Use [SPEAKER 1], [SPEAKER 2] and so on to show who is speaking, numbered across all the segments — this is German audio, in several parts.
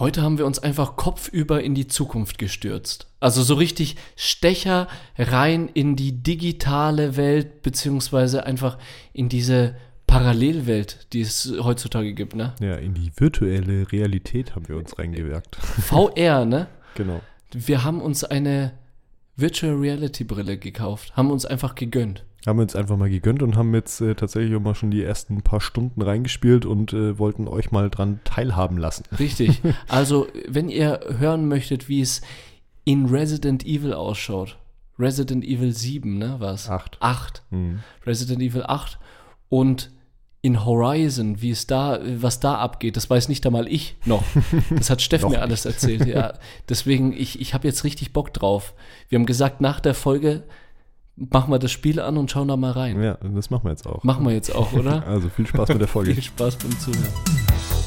[SPEAKER 1] Heute haben wir uns einfach kopfüber in die Zukunft gestürzt. Also so richtig Stecher rein in die digitale Welt, beziehungsweise einfach in diese Parallelwelt, die es heutzutage gibt, ne?
[SPEAKER 2] Ja, in die virtuelle Realität haben wir uns reingewirkt.
[SPEAKER 1] VR, ne?
[SPEAKER 2] genau.
[SPEAKER 1] Wir haben uns eine Virtual Reality Brille gekauft, haben uns einfach gegönnt.
[SPEAKER 2] Haben wir uns einfach mal gegönnt und haben jetzt äh, tatsächlich auch mal schon die ersten paar Stunden reingespielt und äh, wollten euch mal dran teilhaben lassen.
[SPEAKER 1] Richtig. Also, wenn ihr hören möchtet, wie es in Resident Evil ausschaut, Resident Evil 7, ne, was?
[SPEAKER 2] Acht.
[SPEAKER 1] 8.
[SPEAKER 2] Mhm.
[SPEAKER 1] Resident Evil 8 und in Horizon, wie es da, was da abgeht, das weiß nicht einmal ich noch. Das hat Steff mir alles erzählt, ja. Deswegen, ich, ich habe jetzt richtig Bock drauf. Wir haben gesagt, nach der Folge machen wir das Spiel an und schauen da mal rein.
[SPEAKER 2] Ja, das machen wir jetzt auch.
[SPEAKER 1] Machen wir jetzt auch, oder?
[SPEAKER 2] Also viel Spaß mit der Folge.
[SPEAKER 1] Viel Spaß beim Zuhören.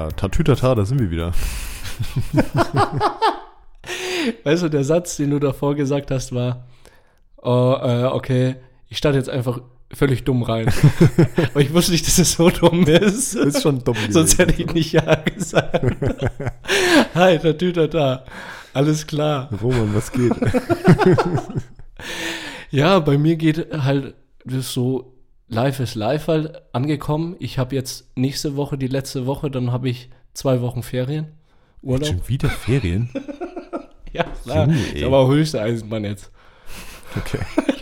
[SPEAKER 2] Ja, Tatütata, da sind wir wieder.
[SPEAKER 1] Weißt du, der Satz, den du davor gesagt hast, war, oh, äh, okay, ich starte jetzt einfach völlig dumm rein. Aber ich wusste nicht, dass es so dumm ist.
[SPEAKER 2] Ist schon dumm.
[SPEAKER 1] Sonst hätte ich nicht Ja gesagt. Hi, Tatütata. Alles klar.
[SPEAKER 2] Roman, was geht?
[SPEAKER 1] Ja, bei mir geht halt das so, Life is Life halt angekommen. Ich habe jetzt nächste Woche, die letzte Woche, dann habe ich zwei Wochen Ferien. Urlaub.
[SPEAKER 2] Schon wieder Ferien?
[SPEAKER 1] Ja, klar.
[SPEAKER 2] Junge,
[SPEAKER 1] ist aber höchste Eisenbahn jetzt.
[SPEAKER 2] Okay.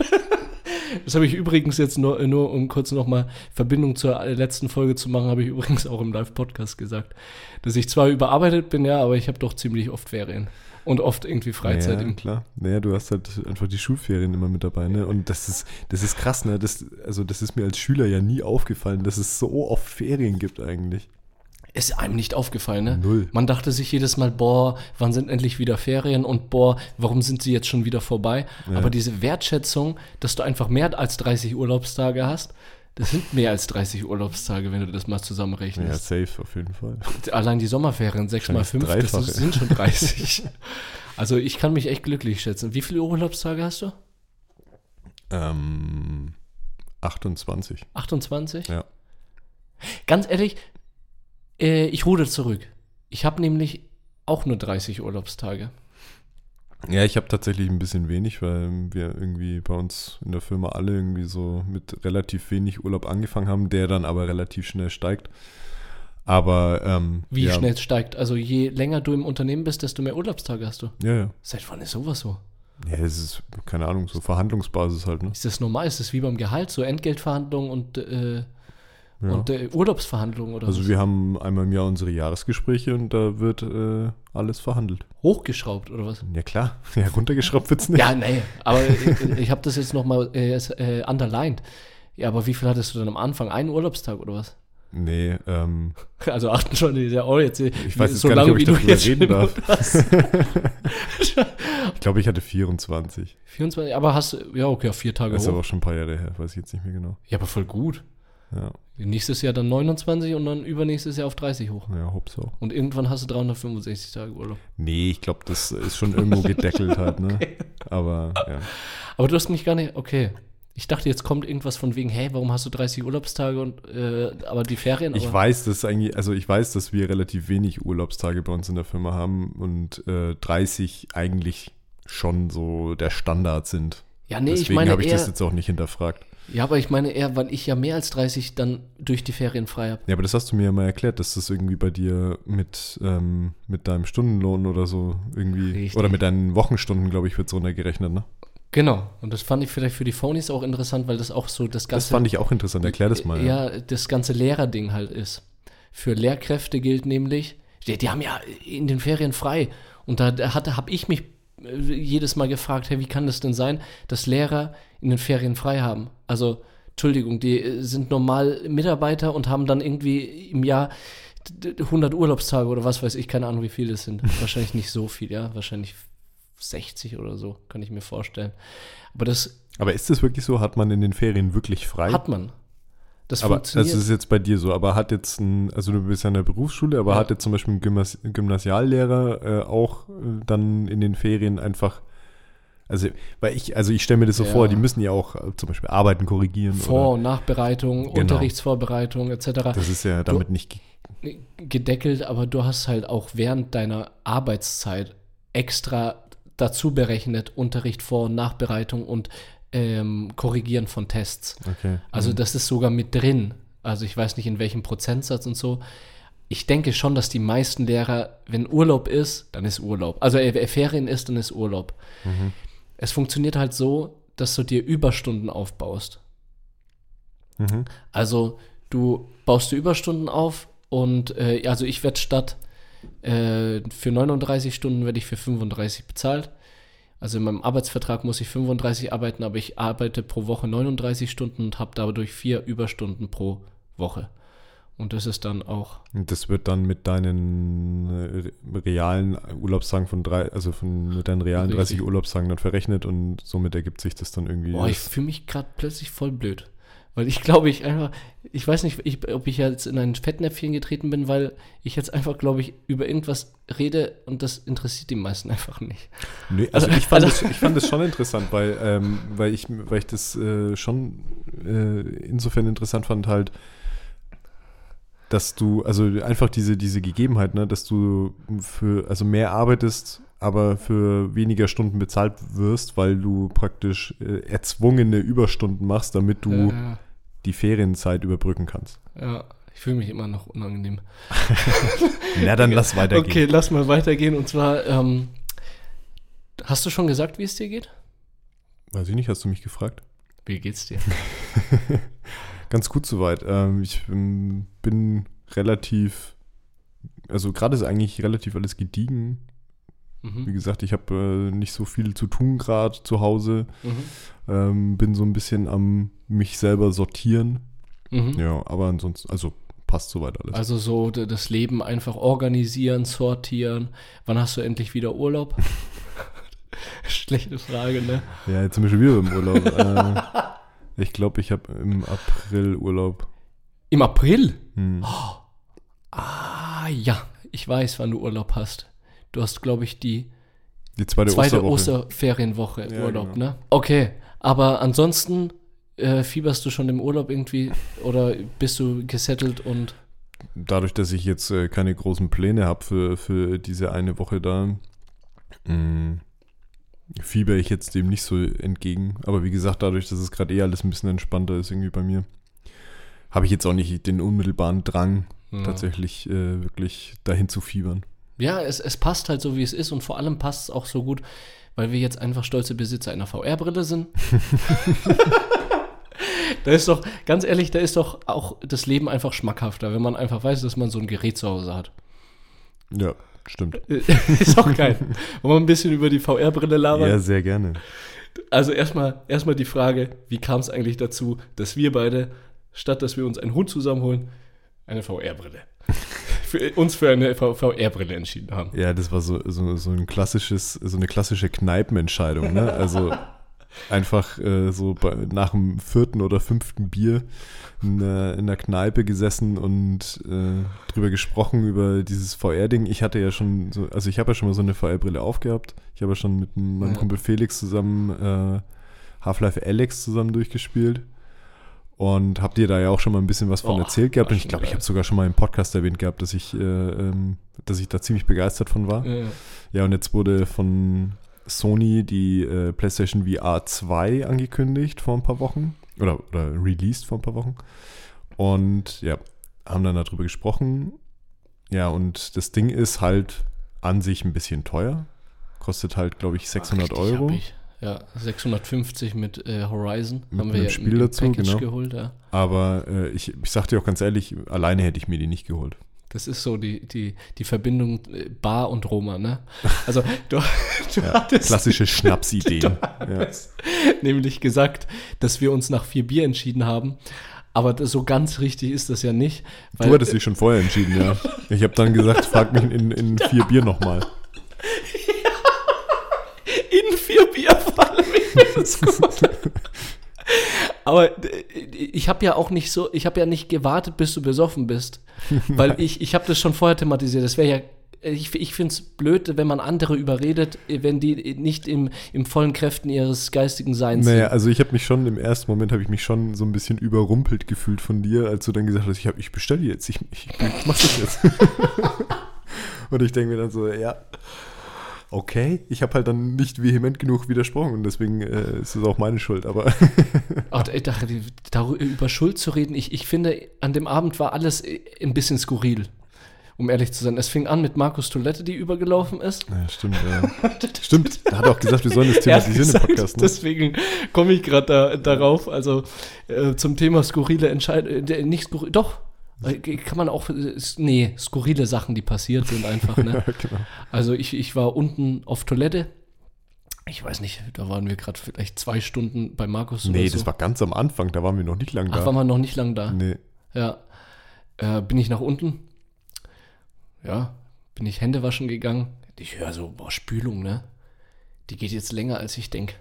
[SPEAKER 1] Das habe ich übrigens jetzt nur, nur um kurz nochmal Verbindung zur letzten Folge zu machen, habe ich übrigens auch im Live-Podcast gesagt, dass ich zwar überarbeitet bin, ja, aber ich habe doch ziemlich oft Ferien und oft irgendwie Freizeit.
[SPEAKER 2] Ja,
[SPEAKER 1] im
[SPEAKER 2] klar. Naja, du hast halt einfach die Schulferien immer mit dabei, ne? Und das ist, das ist krass, ne? Das, also das ist mir als Schüler ja nie aufgefallen, dass es so oft Ferien gibt eigentlich.
[SPEAKER 1] Ist einem nicht aufgefallen, ne?
[SPEAKER 2] Null.
[SPEAKER 1] Man dachte sich jedes Mal, boah, wann sind endlich wieder Ferien und boah, warum sind sie jetzt schon wieder vorbei? Aber diese Wertschätzung, dass du einfach mehr als 30 Urlaubstage hast, das sind mehr als 30 Urlaubstage, wenn du das mal
[SPEAKER 2] Ja,
[SPEAKER 1] zusammenrechnest.
[SPEAKER 2] safe, auf jeden Fall.
[SPEAKER 1] Allein die Sommerferien, 6 mal 5, das sind schon 30. also ich kann mich echt glücklich schätzen. Wie viele Urlaubstage hast du?
[SPEAKER 2] Ähm, 28.
[SPEAKER 1] 28?
[SPEAKER 2] Ja.
[SPEAKER 1] Ganz ehrlich, äh, ich ruder zurück. Ich habe nämlich auch nur 30 Urlaubstage.
[SPEAKER 2] Ja, ich habe tatsächlich ein bisschen wenig, weil wir irgendwie bei uns in der Firma alle irgendwie so mit relativ wenig Urlaub angefangen haben, der dann aber relativ schnell steigt. Aber ähm,
[SPEAKER 1] Wie
[SPEAKER 2] ja,
[SPEAKER 1] schnell es steigt. Also je länger du im Unternehmen bist, desto mehr Urlaubstage hast du.
[SPEAKER 2] Ja, ja.
[SPEAKER 1] Seit wann ist sowas so?
[SPEAKER 2] Ja, es ist, keine Ahnung, so Verhandlungsbasis halt, ne?
[SPEAKER 1] Ist das normal? Ist das wie beim Gehalt, so Entgeltverhandlungen und, äh,
[SPEAKER 2] Ja.
[SPEAKER 1] und äh, Urlaubsverhandlungen oder
[SPEAKER 2] Also
[SPEAKER 1] was?
[SPEAKER 2] wir haben einmal im Jahr unsere Jahresgespräche und da wird äh, alles verhandelt.
[SPEAKER 1] Hochgeschraubt oder was?
[SPEAKER 2] Ja klar, ja, runtergeschraubt wird's nicht.
[SPEAKER 1] Ja, nee, aber ich, ich habe das jetzt nochmal äh, äh, underlined. Ja, aber wie viel hattest du dann am Anfang? Einen Urlaubstag oder was?
[SPEAKER 2] Nee, ähm,
[SPEAKER 1] Also achten schon, ja auch jetzt.
[SPEAKER 2] ich weiß jetzt gar nicht, ob ich darüber reden darf. ich glaube, ich hatte 24.
[SPEAKER 1] 24, aber hast du, ja, okay, vier Tage
[SPEAKER 2] Das ist aber
[SPEAKER 1] hoch.
[SPEAKER 2] auch schon ein paar Jahre her, weiß ich jetzt nicht mehr genau.
[SPEAKER 1] Ja, aber voll gut.
[SPEAKER 2] Ja,
[SPEAKER 1] Nächstes Jahr dann 29 und dann übernächstes Jahr auf 30 hoch.
[SPEAKER 2] ja hops auch.
[SPEAKER 1] Und irgendwann hast du 365 Tage Urlaub.
[SPEAKER 2] Nee, ich glaube, das ist schon irgendwo gedeckelt halt, ne? Aber ja.
[SPEAKER 1] Aber du hast mich gar nicht, okay. Ich dachte, jetzt kommt irgendwas von wegen, hey, warum hast du 30 Urlaubstage und, äh, aber die Ferien?
[SPEAKER 2] Ich
[SPEAKER 1] aber,
[SPEAKER 2] weiß, dass eigentlich, also ich weiß, dass wir relativ wenig Urlaubstage bei uns in der Firma haben und äh, 30 eigentlich schon so der Standard sind.
[SPEAKER 1] Ja, nee, ich
[SPEAKER 2] Deswegen
[SPEAKER 1] meine
[SPEAKER 2] habe ich
[SPEAKER 1] eher,
[SPEAKER 2] das jetzt auch nicht hinterfragt.
[SPEAKER 1] Ja, aber ich meine eher, weil ich ja mehr als 30 dann durch die Ferien frei habe.
[SPEAKER 2] Ja, aber das hast du mir ja mal erklärt, dass das irgendwie bei dir mit, ähm, mit deinem Stundenlohn oder so irgendwie,
[SPEAKER 1] Richtig.
[SPEAKER 2] oder mit deinen Wochenstunden, glaube ich, wird es runtergerechnet, ne?
[SPEAKER 1] Genau. Und das fand ich vielleicht für die Phonies auch interessant, weil das auch so das ganze.
[SPEAKER 2] Das fand ich auch interessant, erklär das mal.
[SPEAKER 1] Ja, das ganze Lehrerding halt ist. Für Lehrkräfte gilt nämlich, die, die haben ja in den Ferien frei. Und da hatte, habe ich mich jedes Mal gefragt, hey, wie kann das denn sein, dass Lehrer in den Ferien frei haben? Also, Entschuldigung, die äh, sind normal Mitarbeiter und haben dann irgendwie im Jahr 100 Urlaubstage oder was weiß ich, keine Ahnung, wie viele es sind. Wahrscheinlich nicht so viel, ja. Wahrscheinlich 60 oder so, kann ich mir vorstellen. Aber das
[SPEAKER 2] Aber ist das wirklich so? Hat man in den Ferien wirklich frei?
[SPEAKER 1] hat man. Das
[SPEAKER 2] aber das
[SPEAKER 1] funktioniert.
[SPEAKER 2] ist jetzt bei dir so. Aber hat jetzt ein, also du bist ja in der Berufsschule, aber
[SPEAKER 1] Ja.
[SPEAKER 2] hat jetzt zum Beispiel ein Gymnas Gymnasiallehrer äh, auch äh, dann in den Ferien einfach, also weil ich, also ich stelle mir das so
[SPEAKER 1] Ja.
[SPEAKER 2] vor, die müssen ja auch äh, zum Beispiel Arbeiten korrigieren.
[SPEAKER 1] Vor- und Nachbereitung,
[SPEAKER 2] Genau.
[SPEAKER 1] Unterrichtsvorbereitung etc.
[SPEAKER 2] das ist ja damit nicht.
[SPEAKER 1] gedeckelt, aber du hast halt auch während deiner Arbeitszeit extra dazu berechnet Unterricht, Vor- und Nachbereitung und ähm, Korrigieren von Tests.
[SPEAKER 2] Okay.
[SPEAKER 1] Also das ist sogar mit drin. Also ich weiß nicht in welchem Prozentsatz und so. Ich denke schon, dass die meisten Lehrer, wenn Urlaub ist, dann ist Urlaub. Also äh, Ferien ist, dann ist Urlaub.
[SPEAKER 2] Mhm.
[SPEAKER 1] Es funktioniert halt so, dass du dir Überstunden aufbaust.
[SPEAKER 2] Mhm.
[SPEAKER 1] Also du baust dir Überstunden auf und äh, also ich werde statt äh, für 39 Stunden werde ich für 35 bezahlt. Also in meinem Arbeitsvertrag muss ich 35 arbeiten, aber ich arbeite pro Woche 39 Stunden und habe dadurch vier Überstunden pro Woche. Und das ist dann auch,
[SPEAKER 2] Und das wird dann mit deinen äh, realen Urlaubstagen von drei, also von mit deinen realen
[SPEAKER 1] Richtig.
[SPEAKER 2] 30 Urlaubstagen dann verrechnet und somit ergibt sich das dann irgendwie.
[SPEAKER 1] boah, ich fühle mich gerade plötzlich voll blöd. Weil ich glaube, ich einfach, ich weiß nicht, ich, ob ich jetzt in ein Fettnäpfchen getreten bin, weil ich jetzt einfach, glaube ich, über irgendwas rede und das interessiert die meisten einfach nicht.
[SPEAKER 2] Nee, also,
[SPEAKER 1] Also-
[SPEAKER 2] ich, fand
[SPEAKER 1] also-
[SPEAKER 2] das, ich fand das schon interessant, weil, ähm, weil, ich, weil ich das äh, schon äh, insofern interessant fand, halt, dass du, also einfach diese, diese Gegebenheit, ne, dass du für, also mehr arbeitest, aber für weniger Stunden bezahlt wirst, weil du praktisch äh, erzwungene Überstunden machst, damit du
[SPEAKER 1] Ja,
[SPEAKER 2] die Ferienzeit überbrücken kannst.
[SPEAKER 1] ja, ich fühle mich immer noch unangenehm.
[SPEAKER 2] Na, dann lass weitergehen.
[SPEAKER 1] Okay, lass mal weitergehen. Und zwar, ähm, hast du schon gesagt, wie es dir geht?
[SPEAKER 2] Weiß ich nicht, hast du mich gefragt?
[SPEAKER 1] Wie geht's dir?
[SPEAKER 2] Ganz gut soweit. Ähm, ich ähm, bin relativ, also gerade ist eigentlich relativ alles gediegen. Wie
[SPEAKER 1] Mhm.
[SPEAKER 2] gesagt, ich habe äh, nicht so viel zu tun gerade zu Hause.
[SPEAKER 1] Mhm.
[SPEAKER 2] Ähm, bin so ein bisschen am mich selber sortieren.
[SPEAKER 1] Mhm.
[SPEAKER 2] Ja, aber ansonsten, also passt soweit alles.
[SPEAKER 1] Also so das Leben einfach organisieren, sortieren. Wann hast du endlich wieder Urlaub? Schlechte Frage, ne?
[SPEAKER 2] ja, jetzt sind wir schon wieder im Urlaub. äh, ich glaube, ich habe im April Urlaub.
[SPEAKER 1] Im April?
[SPEAKER 2] Hm.
[SPEAKER 1] Ah, ja. Ich weiß, wann du Urlaub hast. Du hast, glaube ich, die
[SPEAKER 2] Die zweite,
[SPEAKER 1] zweite. Osterferienwoche
[SPEAKER 2] Ja,
[SPEAKER 1] Urlaub,
[SPEAKER 2] genau.
[SPEAKER 1] ne? Okay, aber ansonsten äh, fieberst du schon im Urlaub irgendwie oder bist du gesettelt und
[SPEAKER 2] dadurch, dass ich jetzt äh, keine großen Pläne habe für, für diese eine Woche da, mh, fieber ich jetzt dem nicht so entgegen. Aber wie gesagt, dadurch, dass es gerade eh alles ein bisschen entspannter ist irgendwie bei mir, habe ich jetzt auch nicht den unmittelbaren Drang,
[SPEAKER 1] Ja.
[SPEAKER 2] tatsächlich äh, wirklich dahin zu fiebern.
[SPEAKER 1] Ja, es, es passt halt so, wie es ist und vor allem passt es auch so gut, weil wir jetzt einfach stolze Besitzer einer VR-Brille sind. da ist doch, ganz ehrlich, da ist doch auch das Leben einfach schmackhafter, wenn man einfach weiß, dass man so ein Gerät zu Hause hat.
[SPEAKER 2] Ja, stimmt.
[SPEAKER 1] ist auch geil. Wollen wir ein bisschen über die VR-Brille labern?
[SPEAKER 2] Ja, sehr gerne.
[SPEAKER 1] Also erstmal erstmal die Frage, wie kam es eigentlich dazu, dass wir beide, statt dass wir uns einen Hund zusammenholen, eine VR-Brille, für uns für eine VR-Brille entschieden haben.
[SPEAKER 2] Ja, das war so, so, so ein klassisches, so eine klassische Kneipenentscheidung, ne? Also einfach äh, so bei, nach dem vierten oder fünften Bier in, der- in der Kneipe gesessen und äh, drüber gesprochen über dieses VR-Ding. Ich hatte ja schon so, also ich habe ja schon mal so eine VR-Brille aufgehabt. Ich habe ja schon mit meinem. Kumpel Felix zusammen äh, Half-Life Alex zusammen durchgespielt. Und habt ihr da ja auch schon mal ein bisschen was von
[SPEAKER 1] Oh,
[SPEAKER 2] erzählt gehabt. Und ich glaube, ich habe sogar schon mal im Podcast erwähnt gehabt, dass ich, äh, ähm, dass ich da ziemlich begeistert von war.
[SPEAKER 1] Ja.
[SPEAKER 2] Ja, und jetzt wurde von Sony die äh, PlayStation VR 2 angekündigt vor ein paar Wochen. Oder, oder released vor ein paar Wochen. Und ja, haben dann darüber gesprochen. Ja, und das Ding ist halt an sich ein bisschen teuer. Kostet halt, glaube ich, 600
[SPEAKER 1] Richtig
[SPEAKER 2] Euro.
[SPEAKER 1] ich. Ja, 650 mit äh, Horizon
[SPEAKER 2] Mit
[SPEAKER 1] haben wir ja
[SPEAKER 2] Spiel dazu,
[SPEAKER 1] Package
[SPEAKER 2] genau.
[SPEAKER 1] geholt. Ja.
[SPEAKER 2] Aber äh, ich, ich sag dir auch ganz ehrlich, alleine hätte ich mir die nicht geholt.
[SPEAKER 1] Das ist so die, die, die Verbindung äh, Bar und Roma, ne? Also du, du
[SPEAKER 2] Ja,
[SPEAKER 1] hattest
[SPEAKER 2] klassische Schnapsideen. ja.
[SPEAKER 1] nämlich gesagt, dass wir uns nach vier Bier entschieden haben. Aber so ganz richtig ist das ja nicht.
[SPEAKER 2] du hattest dich schon vorher entschieden, ja. Ich habe dann gesagt, frag mich in, in vier Bier nochmal.
[SPEAKER 1] Vier Bier fallen. Aber äh, ich habe ja auch nicht so, ich habe ja nicht gewartet, bis du besoffen bist. Weil ich, ich habe das schon vorher thematisiert. Das wäre ja ich, ich finde es blöd, wenn man andere überredet, wenn die nicht im, im vollen Kräften ihres geistigen Seins
[SPEAKER 2] naja, sind. Naja, also ich habe mich schon, im ersten Moment habe ich mich schon so ein bisschen überrumpelt gefühlt von dir, als du dann gesagt hast, ich, ich bestelle jetzt, ich, ich, ich mach das jetzt. und ich denke mir dann so, ja, okay, ich habe halt dann nicht vehement genug widersprochen und deswegen äh, ist es auch meine Schuld, aber.
[SPEAKER 1] Ach, darüber über Schuld zu reden, ich, ich finde, an dem Abend war alles ein bisschen skurril um ehrlich zu sein. Es fing an mit Markus Toilette, die übergelaufen ist.
[SPEAKER 2] Ja, stimmt, ja. stimmt, er hat auch gesagt, wir sollen das thematisieren im Podcast.
[SPEAKER 1] Ne? Deswegen komme ich gerade da, darauf. Also äh, zum Thema skurrile Entscheidungen, äh, nicht skurril, doch, äh, kann man auch, äh, nee, skurrile Sachen, die passiert sind einfach. Ne? genau. Also ich, ich war unten auf Toilette. Ich weiß nicht, da waren wir gerade vielleicht zwei Stunden bei Markus.
[SPEAKER 2] Nee, das so. war ganz am Anfang, da waren wir noch nicht lang da.
[SPEAKER 1] Ach, waren wir noch nicht lang da?
[SPEAKER 2] Nee.
[SPEAKER 1] Ja. Äh, bin ich nach unten, ja, bin ich Hände waschen gegangen. Ich höre so, boah, Spülung, ne? Die geht jetzt länger, als ich denke.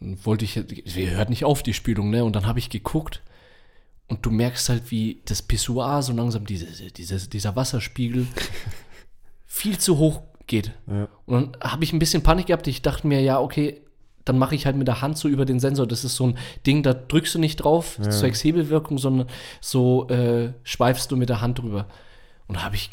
[SPEAKER 1] Wollte ich, sie hört nicht auf, die Spülung, ne? Und dann habe ich geguckt und du merkst halt, wie das Pissoir so langsam, diese, diese, dieser Wasserspiegel viel zu hoch geht. Ja. Und dann habe ich ein bisschen Panik gehabt. Ich dachte mir, ja, okay, dann mache ich halt mit der Hand so über den Sensor. Das ist so ein Ding, da drückst du nicht drauf, ja. zwecks Hebelwirkung, sondern so äh, schweifst du mit der Hand drüber. Und habe ich,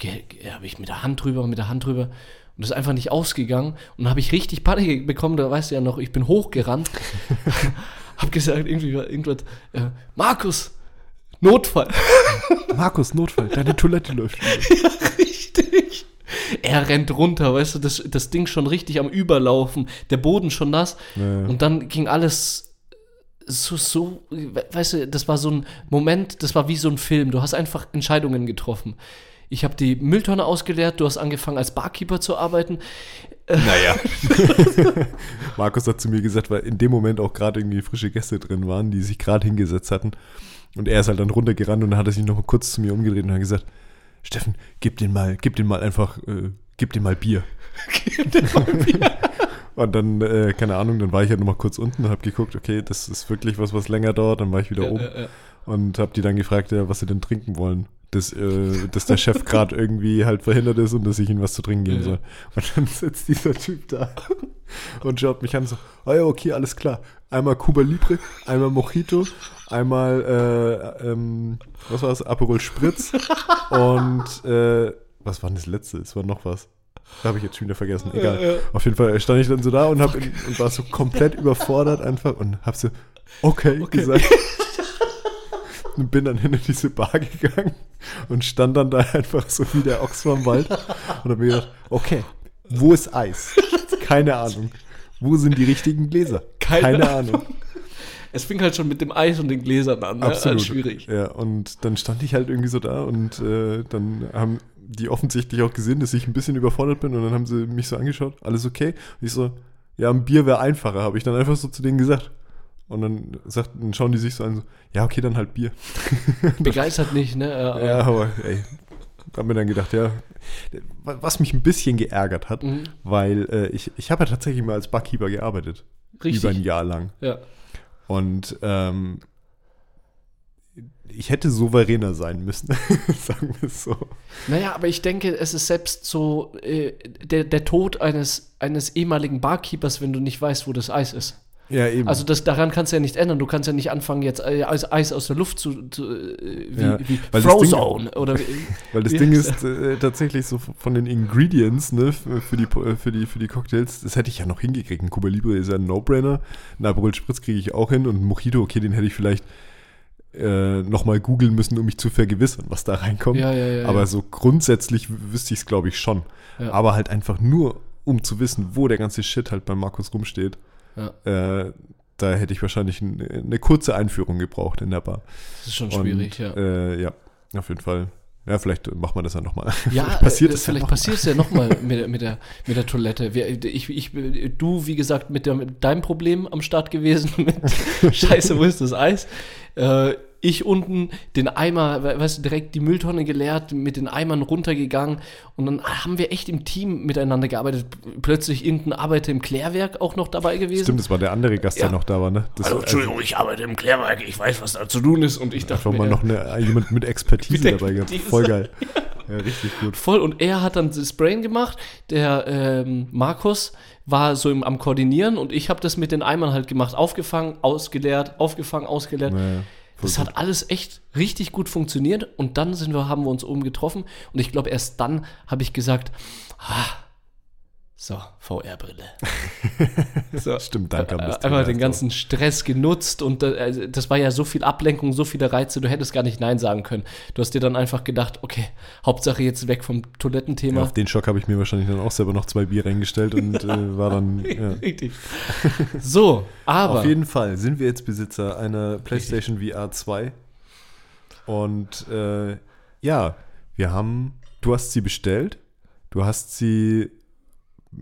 [SPEAKER 1] hab ich mit der Hand drüber, mit der Hand drüber. Und das ist einfach nicht ausgegangen. Und dann habe ich richtig Panik bekommen. Da weißt du ja noch, ich bin hochgerannt. habe gesagt, irgendwie irgendwas, äh, Markus, Notfall.
[SPEAKER 2] Markus, Notfall, deine Toilette läuft
[SPEAKER 1] wieder. ja, richtig. Er rennt runter, weißt du, das, das Ding schon richtig am Überlaufen, der Boden schon nass. Ja. Und dann ging alles so, so, weißt du, das war so ein Moment, das war wie so ein Film. Du hast einfach Entscheidungen getroffen. Ich habe die Mülltonne ausgeleert, du hast angefangen als Barkeeper zu arbeiten.
[SPEAKER 2] Naja. Markus hat zu mir gesagt, weil in dem Moment auch gerade irgendwie frische Gäste drin waren, die sich gerade hingesetzt hatten. Und er ist halt dann runtergerannt und dann hat er sich noch mal kurz zu mir umgedreht und hat gesagt, Steffen, gib den mal, gib den mal einfach, äh, gib den mal Bier. gib den mal Bier. und dann, äh, keine Ahnung, dann war ich halt noch mal kurz unten und habe geguckt, okay, das ist wirklich was, was länger dauert. Dann war ich wieder ja, oben ja, ja. und habe die dann gefragt, ja, was sie denn trinken wollen dass, äh, dass der Chef gerade irgendwie halt verhindert ist und dass ich ihm was zu trinken geben soll. Und dann sitzt dieser Typ da und schaut mich an so, oh ja, okay, alles klar. Einmal Cuba Libre, einmal Mojito, einmal, äh, ähm, was war das, Aperol Spritz und, äh, was war denn das letzte? Es war noch was. Da habe ich jetzt schon wieder vergessen. Egal. Ja, ja. Auf jeden Fall stand ich dann so da und, hab in, und war so komplett überfordert einfach und hab so, okay, okay. gesagt und bin dann in diese Bar gegangen und stand dann da einfach so wie der Ochs vom Wald und habe mir gedacht, okay, wo ist Eis? Keine Ahnung. Wo sind die richtigen Gläser?
[SPEAKER 1] Keine, Keine Ahnung. Es fing halt schon mit dem Eis und den Gläsern an. Ne?
[SPEAKER 2] Absolut. schwierig. Ja, und dann stand ich halt irgendwie so da und äh, dann haben die offensichtlich auch gesehen, dass ich ein bisschen überfordert bin und dann haben sie mich so angeschaut, alles okay? Und ich so, ja, ein Bier wäre einfacher, habe ich dann einfach so zu denen gesagt. Und dann, sagt, dann schauen die sich so an, so, ja, okay, dann halt Bier.
[SPEAKER 1] Begeistert nicht, ne?
[SPEAKER 2] Ja, ja aber ey, da haben wir dann gedacht, ja, was mich ein bisschen geärgert hat, mhm. weil äh, ich, ich habe ja tatsächlich mal als Barkeeper gearbeitet. Richtig. Über ein Jahr lang.
[SPEAKER 1] Ja.
[SPEAKER 2] Und ähm, ich hätte souveräner sein müssen, sagen wir es so.
[SPEAKER 1] Naja, aber ich denke, es ist selbst so äh, der, der Tod eines, eines ehemaligen Barkeepers, wenn du nicht weißt, wo das Eis ist.
[SPEAKER 2] Ja, eben.
[SPEAKER 1] Also das, daran kannst du ja nicht ändern. Du kannst ja nicht anfangen, jetzt äh, Eis aus der Luft zu, zu äh, wie, ja, wie Frozone oder wie,
[SPEAKER 2] Weil das Ding ist äh, tatsächlich so von den Ingredients ne, für, die, für, die, für die Cocktails, das hätte ich ja noch hingekriegt. Ein Cuba Libre ist ja ein No-Brainer. Ein Aperol Spritz kriege ich auch hin und ein Mojito, okay, den hätte ich vielleicht äh, nochmal googeln müssen, um mich zu vergewissern, was da reinkommt.
[SPEAKER 1] Ja, ja, ja,
[SPEAKER 2] Aber so grundsätzlich wüsste ich es, glaube ich, schon. Aber halt einfach nur, um zu wissen, wo der ganze Shit halt bei Markus rumsteht. Ja. Äh, da hätte ich wahrscheinlich eine, eine kurze Einführung gebraucht in der Bar.
[SPEAKER 1] Das ist schon schwierig,
[SPEAKER 2] Und, ja. Äh, ja, auf jeden Fall. Ja, vielleicht machen wir das ja nochmal.
[SPEAKER 1] Ja, vielleicht passiert äh, es vielleicht ja passiert es ja nochmal mit, mit, der, mit der Toilette. Ich, ich, du, wie gesagt, mit, der, mit deinem Problem am Start gewesen, mit Scheiße, wo ist das Eis? Ich unten den Eimer, we- weißt du, direkt die Mülltonne geleert, mit den Eimern runtergegangen und dann haben wir echt im Team miteinander gearbeitet. Plötzlich irgendein Arbeiter im Klärwerk auch noch dabei gewesen.
[SPEAKER 2] Stimmt, das war der andere Gast,
[SPEAKER 1] Ja.
[SPEAKER 2] der noch da war, ne? Das war
[SPEAKER 1] Entschuldigung, ich arbeite im Klärwerk, ich weiß, was da zu tun ist und ich dachte
[SPEAKER 2] einfach mal
[SPEAKER 1] mir,
[SPEAKER 2] noch eine, jemand mit Expertise
[SPEAKER 1] Mit
[SPEAKER 2] dabei gehabt. Voll geil. Ja, richtig gut.
[SPEAKER 1] Voll. Und er hat dann das Sprayen gemacht. Der ähm, Markus war so im, am Koordinieren und ich habe das mit den Eimern halt gemacht. Aufgefangen, ausgeleert, aufgefangen, ausgeleert.
[SPEAKER 2] Ja, ja, voll
[SPEAKER 1] das hat alles echt richtig gut funktioniert. Und dann sind wir, haben wir uns oben getroffen. Und ich glaube, erst dann habe ich gesagt, ah, so, VR-Brille. so,
[SPEAKER 2] Stimmt, dann kam das
[SPEAKER 1] äh, einfach den ganzen Stress genutzt und äh, also das war ja so viel Ablenkung, so viele Reize, du hättest gar nicht Nein sagen können. Du hast dir dann einfach gedacht, okay, Hauptsache jetzt weg vom Toilettenthema.
[SPEAKER 2] Ja, auf den Schock habe ich mir wahrscheinlich dann auch selber noch zwei Bier reingestellt und äh, war dann. Ja.
[SPEAKER 1] Richtig. So, aber
[SPEAKER 2] Auf jeden Fall sind wir jetzt Besitzer einer PlayStation VR 2. Und äh, ja, wir haben, du hast sie bestellt, du hast sie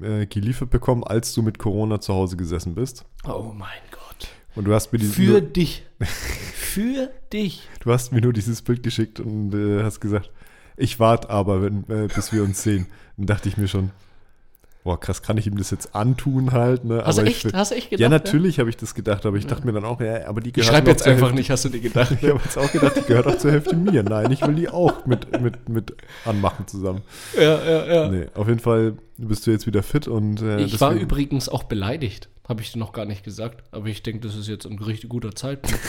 [SPEAKER 2] äh, geliefert bekommen, als du mit Corona zu Hause gesessen bist.
[SPEAKER 1] oh mein Gott.
[SPEAKER 2] Und du hast mir, die,
[SPEAKER 1] Für dich. Für dich.
[SPEAKER 2] du hast mir nur dieses Bild geschickt und äh, hast gesagt, ich warte aber, wenn, äh, bis wir uns sehen. Dann dachte ich mir schon, boah, krass, kann ich ihm das jetzt antun halt? Ne?
[SPEAKER 1] Hast du
[SPEAKER 2] Aber
[SPEAKER 1] echt,
[SPEAKER 2] ich,
[SPEAKER 1] hast du echt gedacht?
[SPEAKER 2] Ja, natürlich habe ich das gedacht, aber ich dachte mir dann auch, ja, aber die
[SPEAKER 1] Ich
[SPEAKER 2] gehört
[SPEAKER 1] schreibe
[SPEAKER 2] noch
[SPEAKER 1] jetzt
[SPEAKER 2] zur
[SPEAKER 1] einfach
[SPEAKER 2] Hälfte-
[SPEAKER 1] nicht, hast du dir gedacht.
[SPEAKER 2] Ich habe jetzt auch gedacht, die gehört auch zur Hälfte mir. Nein, ich will die auch mit, mit, mit anmachen zusammen.
[SPEAKER 1] ja, ja, ja.
[SPEAKER 2] Nee, auf jeden Fall bist du jetzt wieder fit und äh,
[SPEAKER 1] Ich war
[SPEAKER 2] deswegen-
[SPEAKER 1] übrigens auch beleidigt. Habe ich dir noch gar nicht gesagt. Aber ich denke, das ist jetzt ein richtig guter Zeitpunkt.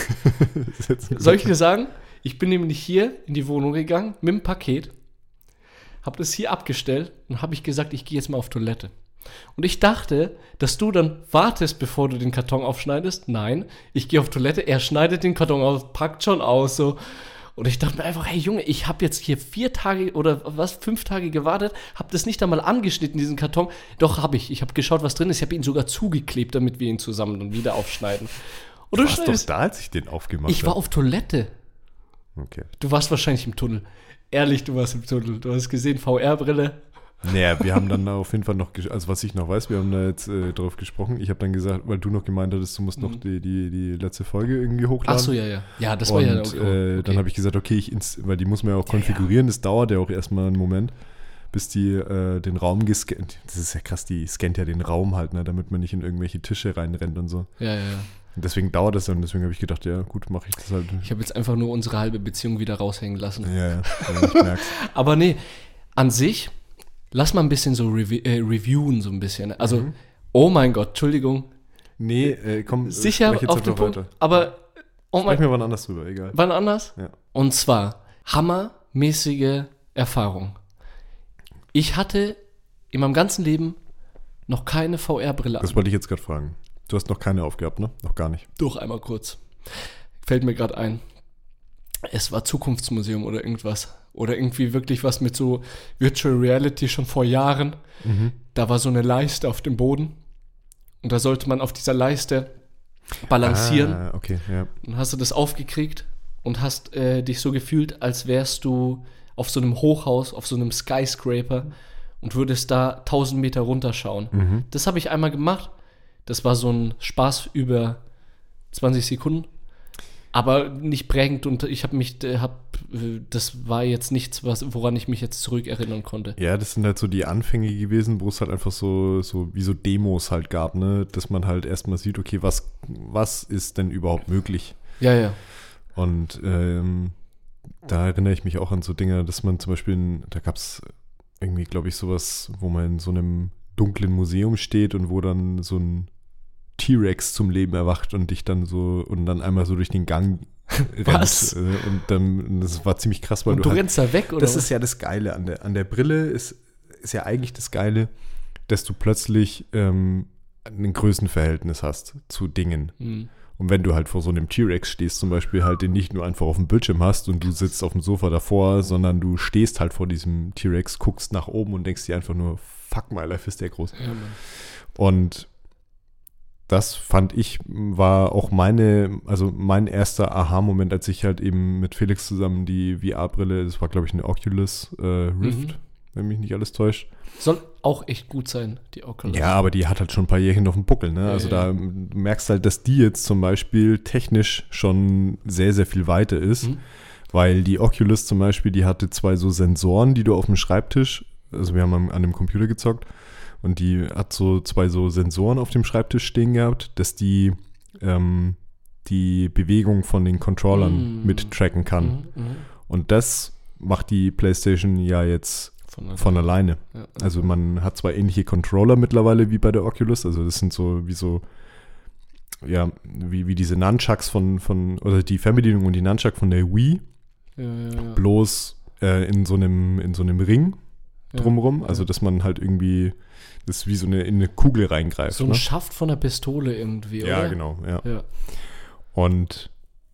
[SPEAKER 1] Soll ich dir sagen? Ich bin nämlich hier in die Wohnung gegangen mit dem Paket, habe das hier abgestellt und habe ich gesagt, ich gehe jetzt mal auf Toilette. Und ich dachte, dass du dann wartest, bevor du den Karton aufschneidest. Nein, ich gehe auf Toilette, er schneidet den Karton auf, packt schon aus so. Und ich dachte mir einfach, hey Junge, ich habe jetzt hier vier Tage oder was, fünf Tage gewartet, habe das nicht einmal angeschnitten, diesen Karton. Doch, habe ich. Ich habe geschaut, was drin ist. Ich habe ihn sogar zugeklebt, damit wir ihn zusammen dann wieder aufschneiden. Und
[SPEAKER 2] Du warst doch da, als ich den aufgemacht
[SPEAKER 1] Ich war
[SPEAKER 2] habe.
[SPEAKER 1] auf Toilette.
[SPEAKER 2] Okay.
[SPEAKER 1] Du warst wahrscheinlich im Tunnel. Ehrlich, du warst im Tunnel. Du hast gesehen, VR-Brille.
[SPEAKER 2] Naja, wir haben dann auf jeden Fall noch, also was ich noch weiß, wir haben da jetzt äh, drauf gesprochen. Ich habe dann gesagt, weil du noch gemeint hattest, du musst noch die, die, die letzte Folge irgendwie hochladen.
[SPEAKER 1] Ach so, ja, ja. Ja, das
[SPEAKER 2] und
[SPEAKER 1] war ja
[SPEAKER 2] äh, dann habe ich gesagt, okay, ich ins weil die muss man ja auch konfigurieren, das dauert ja auch erstmal einen Moment, bis die äh, den Raum gescannt. Das ist ja krass, die scannt ja den Raum halt, ne, damit man nicht in irgendwelche Tische reinrennt und so.
[SPEAKER 1] Ja, ja, ja.
[SPEAKER 2] Und deswegen dauert das dann, deswegen habe ich gedacht, ja, gut, mache ich das halt.
[SPEAKER 1] Ich habe jetzt einfach nur unsere halbe Beziehung wieder raushängen lassen.
[SPEAKER 2] Ja, ja, ich merk's.
[SPEAKER 1] Aber nee, an sich, lass mal ein bisschen so rev äh, reviewen, so ein bisschen. Also,
[SPEAKER 2] Mhm.
[SPEAKER 1] oh mein Gott, Entschuldigung.
[SPEAKER 2] Nee, äh, komm,
[SPEAKER 1] Sicher
[SPEAKER 2] sprech jetzt
[SPEAKER 1] auf den Punkt.
[SPEAKER 2] weiter.
[SPEAKER 1] Aber, oh mein
[SPEAKER 2] wir wann anders drüber, egal.
[SPEAKER 1] wann anders?
[SPEAKER 2] Ja.
[SPEAKER 1] Und zwar hammermäßige Erfahrung. Ich hatte in meinem ganzen Leben noch keine VR-Brille
[SPEAKER 2] Das wollte ich jetzt gerade fragen. Du hast noch keine aufgehabt, ne? Noch gar nicht.
[SPEAKER 1] Doch, einmal kurz. Fällt mir gerade ein. Es war Zukunftsmuseum oder irgendwas. Oder irgendwie wirklich was mit so Virtual Reality schon vor Jahren. Da war so eine Leiste auf dem Boden. Und da sollte man auf dieser Leiste balancieren.
[SPEAKER 2] Ah, okay, ja.
[SPEAKER 1] Dann hast du das aufgekriegt und hast äh, dich so gefühlt, als wärst du auf so einem Hochhaus, auf so einem Skyscraper und würdest da 1000 Meter runterschauen. Das habe ich einmal gemacht. Das war so ein Spaß über 20 Sekunden. Aber nicht prägend und ich habe mich, äh, hab, äh, das war jetzt nichts, was, woran ich mich jetzt zurückerinnern konnte.
[SPEAKER 2] Ja, das sind halt so die Anfänge gewesen, wo es halt einfach so, so wie so Demos halt gab, ne? Dass man halt erstmal sieht, okay, was, was ist denn überhaupt möglich?
[SPEAKER 1] Ja, ja.
[SPEAKER 2] Und ähm, da erinnere ich mich auch an so Dinge, dass man zum Beispiel, in, da gab es irgendwie, glaube ich, sowas, wo man in so einem dunklen Museum steht und wo dann so ein T-Rex zum Leben erwacht und dich dann so und dann einmal so durch den Gang
[SPEAKER 1] Was?
[SPEAKER 2] rennt. äh, Und dann, das war ziemlich krass, weil
[SPEAKER 1] Und du
[SPEAKER 2] halt-
[SPEAKER 1] rennst da weg, oder?
[SPEAKER 2] das
[SPEAKER 1] was?
[SPEAKER 2] ist ja das Geile an der, an der Brille, ist, ist ja eigentlich das Geile, dass du plötzlich ähm, ein Größenverhältnis hast zu Dingen.
[SPEAKER 1] Hm.
[SPEAKER 2] Und wenn du halt vor so einem T-Rex stehst, zum Beispiel halt den nicht nur einfach auf dem Bildschirm hast und du sitzt auf dem Sofa davor, sondern du stehst halt vor diesem T-Rex, guckst nach oben und denkst dir einfach nur, fuck my life, ist der groß.
[SPEAKER 1] Ja.
[SPEAKER 2] Und das fand ich, war auch meine, also mein erster Aha-Moment, als ich halt eben mit Felix zusammen die VR-Brille, das war glaube ich eine Oculus äh, Rift,
[SPEAKER 1] Mhm.
[SPEAKER 2] wenn mich nicht alles täuscht.
[SPEAKER 1] Soll auch echt gut sein, die Oculus.
[SPEAKER 2] Ja, aber die hat halt schon ein paar Jährchen auf dem Buckel, ne? Also
[SPEAKER 1] Ja, ja.
[SPEAKER 2] da du merkst halt, dass die jetzt zum Beispiel technisch schon sehr, sehr viel weiter ist.
[SPEAKER 1] Mhm.
[SPEAKER 2] Weil die Oculus zum Beispiel, die hatte zwei so Sensoren, die du auf dem Schreibtisch, also wir haben an dem Computer gezockt, und die hat so zwei so Sensoren auf dem Schreibtisch stehen gehabt, dass die ähm, die Bewegung von den Controllern
[SPEAKER 1] Mm.
[SPEAKER 2] mit tracken kann.
[SPEAKER 1] Mhm, mhm.
[SPEAKER 2] Und das macht die PlayStation ja jetzt
[SPEAKER 1] Von,
[SPEAKER 2] von alleine.
[SPEAKER 1] ja.
[SPEAKER 2] Also man hat zwar ähnliche Controller mittlerweile wie bei der Oculus, also das sind so wie so, ja, wie, wie diese Nunchucks von, von, oder die Fernbedienung und die Nunchuck von der Wii,
[SPEAKER 1] ja, ja,
[SPEAKER 2] bloß äh, in so einem, in so einem Ring drumrum, also dass man halt irgendwie, das ist wie so eine, in eine Kugel reingreift.
[SPEAKER 1] So ein
[SPEAKER 2] ne?
[SPEAKER 1] Schaft von der Pistole irgendwie,
[SPEAKER 2] Ja,
[SPEAKER 1] oder?
[SPEAKER 2] genau, ja.
[SPEAKER 1] Ja.
[SPEAKER 2] Und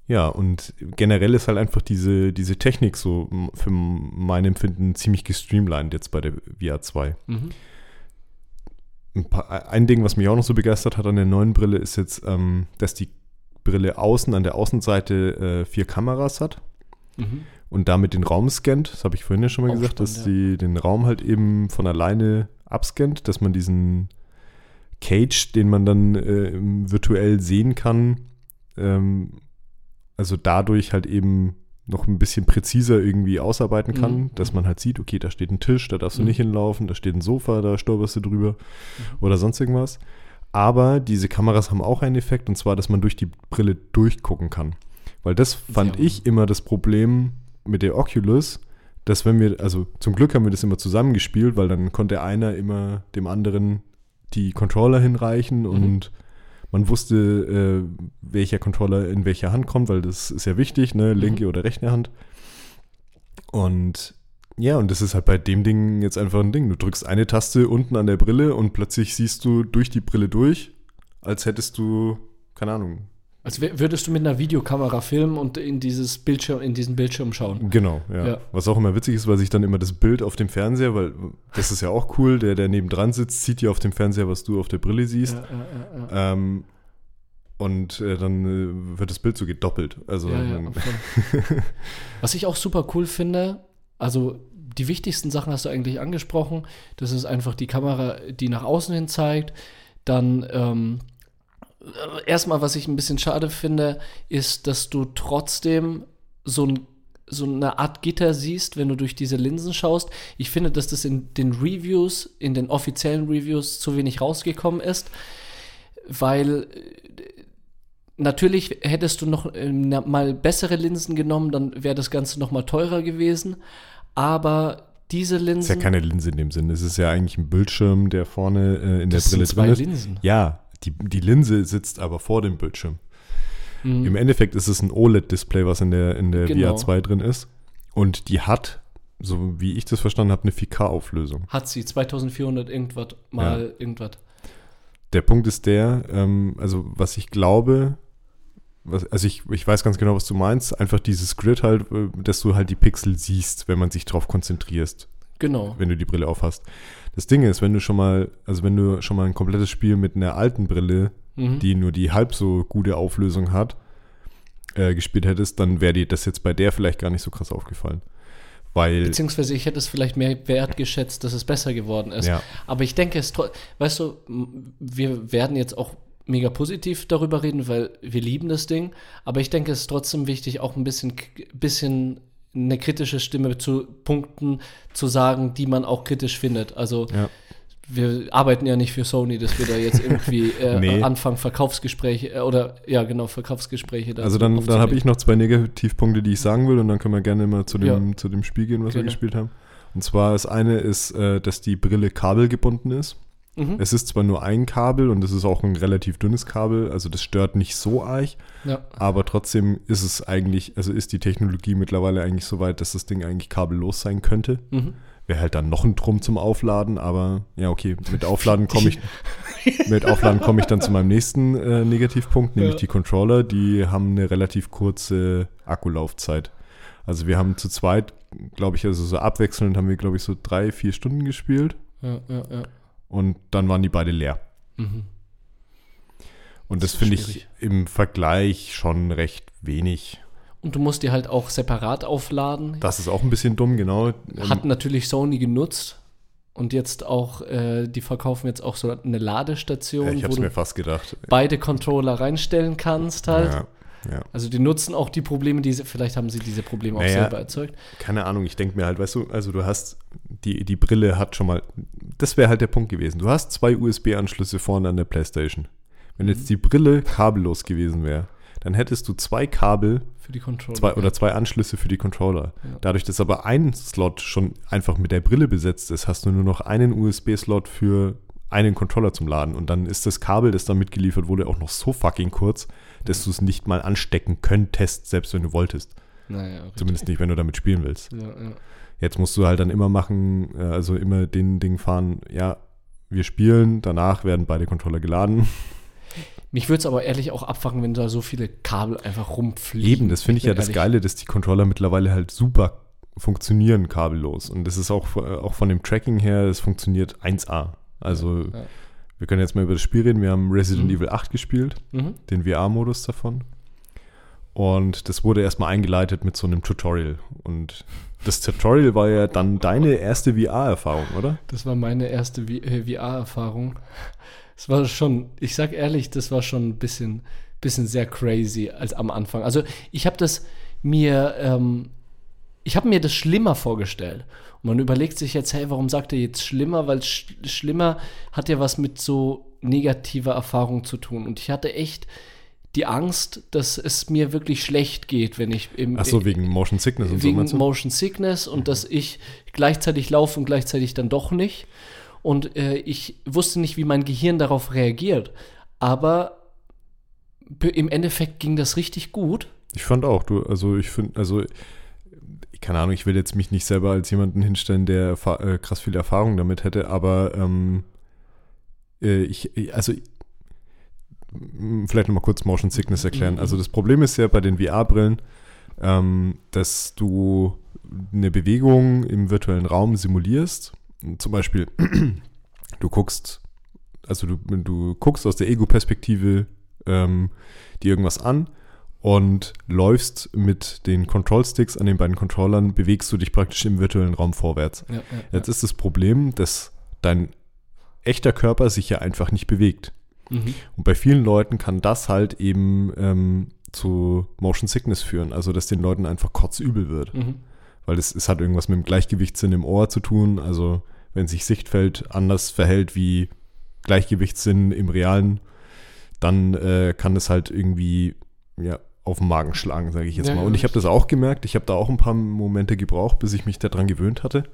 [SPEAKER 2] ja, und generell ist halt einfach diese, diese Technik so für mein Empfinden ziemlich gestreamlined jetzt bei der VR 2.
[SPEAKER 1] Mhm.
[SPEAKER 2] ein, paar, ein Ding, was mich auch noch so begeistert hat an der neuen Brille, ist jetzt, ähm, dass die Brille außen an der Außenseite äh, vier Kameras hat
[SPEAKER 1] Mhm.
[SPEAKER 2] und damit den Raum scannt. Das habe ich vorhin ja schon mal
[SPEAKER 1] Auch
[SPEAKER 2] gesagt, dass
[SPEAKER 1] spannend,
[SPEAKER 2] die den Raum halt eben von alleine abscannt, dass man diesen Cage, den man dann äh, virtuell sehen kann, ähm, also dadurch halt eben noch ein bisschen präziser irgendwie ausarbeiten kann,
[SPEAKER 1] Mhm.
[SPEAKER 2] dass man halt sieht, okay, da steht ein Tisch, da darfst du
[SPEAKER 1] Mhm.
[SPEAKER 2] nicht hinlaufen, da steht ein Sofa, da stolperst du drüber oder sonst irgendwas. Aber diese Kameras haben auch einen Effekt und zwar, dass man durch die Brille durchgucken kann. Weil das fand
[SPEAKER 1] Ja.
[SPEAKER 2] ich immer das Problem mit der Oculus, dass wenn wir, also zum Glück haben wir das immer zusammengespielt, weil dann konnte einer immer dem anderen die Controller hinreichen und man wusste, äh, welcher Controller in welcher Hand kommt, weil das ist ja wichtig, ne, linke oder rechte Hand. Und ja, und das ist halt bei dem Ding jetzt einfach ein Ding. Du drückst eine Taste unten an der Brille und plötzlich siehst du durch die Brille durch, als hättest du, keine Ahnung,
[SPEAKER 1] Als würdest du mit einer Videokamera filmen und in dieses Bildschirm, in diesen Bildschirm schauen.
[SPEAKER 2] Genau, ja.
[SPEAKER 1] Ja.
[SPEAKER 2] Was auch immer witzig ist, weil sich dann immer das Bild auf dem Fernseher, weil das ist ja auch cool, der, der nebendran sitzt, sieht ja auf dem Fernseher, was du auf der Brille siehst.
[SPEAKER 1] Ja, ja.
[SPEAKER 2] Ähm, und äh, dann äh, wird das Bild so gedoppelt. Also.
[SPEAKER 1] Was ich auch super cool finde, also die wichtigsten Sachen hast du eigentlich angesprochen. Das ist einfach die Kamera, die nach außen hin zeigt. Dann ähm, äh, erstmal, was ich ein bisschen schade finde, ist, dass du trotzdem so ein so eine Art Gitter siehst, wenn du durch diese Linsen schaust. Ich finde, dass das in den Reviews, in den offiziellen Reviews zu wenig rausgekommen ist, weil äh, natürlich hättest du noch äh, mal bessere Linsen genommen, dann wäre das Ganze noch mal teurer gewesen. Aber diese
[SPEAKER 2] ist
[SPEAKER 1] Linsen,
[SPEAKER 2] ja keine Linse in dem Sinn. Es ist ja eigentlich ein Bildschirm, der vorne äh, in der
[SPEAKER 1] das
[SPEAKER 2] Brille
[SPEAKER 1] sind zwei
[SPEAKER 2] drin ist.
[SPEAKER 1] Linsen.
[SPEAKER 2] Ja, die, die Linse sitzt aber vor dem Bildschirm.
[SPEAKER 1] Mhm.
[SPEAKER 2] Im Endeffekt ist es ein OLED-Display, was in der, in der
[SPEAKER 1] Genau.
[SPEAKER 2] VR 2 drin ist. Und die hat, so wie ich das verstanden habe, eine 4K-Auflösung.
[SPEAKER 1] Hat sie 2400 irgendwas mal irgendwas.
[SPEAKER 2] Der Punkt ist der, ähm, also was ich glaube, was, also ich, ich weiß ganz genau, was du meinst, einfach dieses Grid halt, äh, dass du halt die Pixel siehst, wenn man sich drauf konzentrierst,
[SPEAKER 1] Genau.
[SPEAKER 2] wenn du die Brille aufhast. Das Ding ist, wenn du schon mal, also wenn du schon mal ein komplettes Spiel mit einer alten Brille,
[SPEAKER 1] Mhm.
[SPEAKER 2] die nur die halb so gute Auflösung hat, äh, gespielt hättest, dann wäre dir das jetzt bei der vielleicht gar nicht so krass aufgefallen. Weil,
[SPEAKER 1] Beziehungsweise ich hätte es vielleicht mehr wertgeschätzt, dass es besser geworden ist.
[SPEAKER 2] ja,
[SPEAKER 1] Aber ich denke, es weißt du, wir werden jetzt auch mega positiv darüber reden, weil wir lieben das Ding. Aber ich denke, es ist trotzdem wichtig, auch ein bisschen, bisschen eine kritische Stimme zu Punkten zu sagen, die man auch kritisch findet. Also
[SPEAKER 2] ja.
[SPEAKER 1] wir arbeiten ja nicht für Sony, dass wir da jetzt irgendwie äh,
[SPEAKER 2] Nee.
[SPEAKER 1] anfangen, Verkaufsgespräche äh, oder ja genau, Verkaufsgespräche da
[SPEAKER 2] Also dann, dann habe ich noch zwei Negativpunkte, die ich sagen will und dann können wir gerne mal zu dem,
[SPEAKER 1] Ja.
[SPEAKER 2] zu dem Spiel gehen, was
[SPEAKER 1] Gerne.
[SPEAKER 2] wir gespielt haben. Und zwar das eine ist, äh, dass die Brille kabelgebunden ist.
[SPEAKER 1] Mhm.
[SPEAKER 2] Es ist zwar nur ein Kabel und es ist auch ein relativ dünnes Kabel, also das stört nicht so arg,
[SPEAKER 1] Ja.
[SPEAKER 2] aber trotzdem ist es eigentlich, also ist die Technologie mittlerweile eigentlich so weit, dass das Ding eigentlich kabellos sein könnte.
[SPEAKER 1] Mhm.
[SPEAKER 2] Wäre halt dann noch ein Drum zum Aufladen, aber ja, okay, mit Aufladen komme ich, mit Aufladen komme ich dann zu meinem nächsten äh, Negativpunkt, nämlich
[SPEAKER 1] Ja.
[SPEAKER 2] die Controller, die haben eine relativ kurze Akkulaufzeit. Also wir haben zu zweit, glaube ich, also so abwechselnd haben wir, glaube ich, so drei, vier Stunden gespielt
[SPEAKER 1] Ja, ja, ja.
[SPEAKER 2] Und dann waren die beide leer.
[SPEAKER 1] Mhm.
[SPEAKER 2] Und das,
[SPEAKER 1] Das
[SPEAKER 2] finde ich im Vergleich schon recht wenig.
[SPEAKER 1] und du musst die halt auch separat aufladen.
[SPEAKER 2] Das ist auch ein bisschen dumm, genau. Ähm,
[SPEAKER 1] Hat natürlich Sony genutzt und jetzt auch, äh, die verkaufen jetzt auch so eine Ladestation,
[SPEAKER 2] ja, ich
[SPEAKER 1] wo
[SPEAKER 2] habe es
[SPEAKER 1] du
[SPEAKER 2] mir fast gedacht.
[SPEAKER 1] beide Controller reinstellen kannst halt.
[SPEAKER 2] Ja, ja.
[SPEAKER 1] Also die nutzen auch die Probleme, die sie, vielleicht haben sie diese Probleme auch
[SPEAKER 2] Naja.
[SPEAKER 1] selber erzeugt.
[SPEAKER 2] Keine Ahnung, ich denke mir halt, weißt du, also du hast, die, die Brille hat schon mal, das wäre halt der Punkt gewesen. Du hast zwei USB-Anschlüsse vorne an der Playstation. Wenn
[SPEAKER 1] Mhm.
[SPEAKER 2] jetzt die Brille kabellos gewesen wäre, dann hättest du zwei Kabel
[SPEAKER 1] Für die Controller.
[SPEAKER 2] zwei, oder zwei Anschlüsse für die Controller.
[SPEAKER 1] Ja.
[SPEAKER 2] Dadurch, dass aber ein Slot schon einfach mit der Brille besetzt ist, hast du nur noch einen USB-Slot für einen Controller zum Laden. Und dann ist das Kabel, das da mitgeliefert wurde, auch noch so fucking kurz, dass du es nicht mal anstecken könntest, selbst wenn du wolltest.
[SPEAKER 1] Naja.
[SPEAKER 2] Zumindest nicht, wenn du damit spielen willst.
[SPEAKER 1] Ja, ja.
[SPEAKER 2] Jetzt musst du halt dann immer machen, äh, also immer den Ding fahren, ja, wir spielen, danach werden beide Controller geladen.
[SPEAKER 1] Mich würde es aber ehrlich auch abfacken, wenn da so viele Kabel einfach rumfliegen.
[SPEAKER 2] Eben, das finde ich ja
[SPEAKER 1] bin
[SPEAKER 2] das
[SPEAKER 1] ehrlich.
[SPEAKER 2] Geile, dass die Controller mittlerweile halt super funktionieren kabellos. Und das ist auch, äh, auch von dem Tracking her, es funktioniert 1A. Also
[SPEAKER 1] Ja.
[SPEAKER 2] Wir können jetzt mal über das Spiel reden. Wir haben Resident
[SPEAKER 1] Mhm.
[SPEAKER 2] Evil 8 gespielt,
[SPEAKER 1] Mhm.
[SPEAKER 2] den VR-Modus davon. Und das wurde erstmal eingeleitet mit so einem Tutorial. Und das Tutorial war ja dann deine erste VR-Erfahrung, oder?
[SPEAKER 1] Das war meine erste V- äh, VR-Erfahrung. Es war schon, ich sag ehrlich, das war schon ein bisschen, bisschen sehr crazy als am Anfang. Also ich habe das mir, ähm, ich habe mir das schlimmer vorgestellt. Und man überlegt sich jetzt, hey, warum sagt er jetzt schlimmer? Weil sch schlimmer hat ja was mit so negativer Erfahrung zu tun. Und ich hatte echt die Angst, dass es mir wirklich schlecht geht, wenn ich im
[SPEAKER 2] Ach so, wegen Motion Sickness und so.
[SPEAKER 1] wegen
[SPEAKER 2] meinst du?
[SPEAKER 1] Motion Sickness und dass ich gleichzeitig laufe und gleichzeitig dann doch nicht. Und äh, ich wusste nicht, wie mein Gehirn darauf reagiert. Aber im Endeffekt ging das richtig gut.
[SPEAKER 2] Ich fand auch, du, also ich finde, also keine Ahnung, ich will jetzt mich nicht selber als jemanden hinstellen, der äh, krass viel Erfahrung damit hätte, aber ähm, äh, ich, ich- also vielleicht nochmal kurz Motion Sickness erklären. Also das Problem ist ja bei den VR-Brillen, ähm, dass du eine Bewegung im virtuellen Raum simulierst. Zum Beispiel, du guckst, also du, du guckst aus der Ego-Perspektive ähm, dir irgendwas an und läufst mit den Control-Sticks an den beiden Controllern, bewegst du dich praktisch im virtuellen Raum vorwärts.
[SPEAKER 1] Ja, ja,
[SPEAKER 2] Jetzt ist das Problem, dass dein echter Körper sich ja einfach nicht bewegt.
[SPEAKER 1] Mhm.
[SPEAKER 2] Und bei vielen Leuten kann das halt eben ähm, zu Motion Sickness führen, also dass den Leuten einfach kotzübel wird.
[SPEAKER 1] Mhm.
[SPEAKER 2] Weil es, es hat irgendwas mit dem Gleichgewichtssinn im Ohr zu tun. Also wenn sich Sichtfeld anders verhält wie Gleichgewichtssinn im Realen, dann äh, kann es halt irgendwie ja, auf den Magen schlagen, sage ich jetzt
[SPEAKER 1] Ja,
[SPEAKER 2] mal. Und ich habe das auch gemerkt. Ich habe da auch ein paar Momente gebraucht, bis ich mich daran gewöhnt hatte.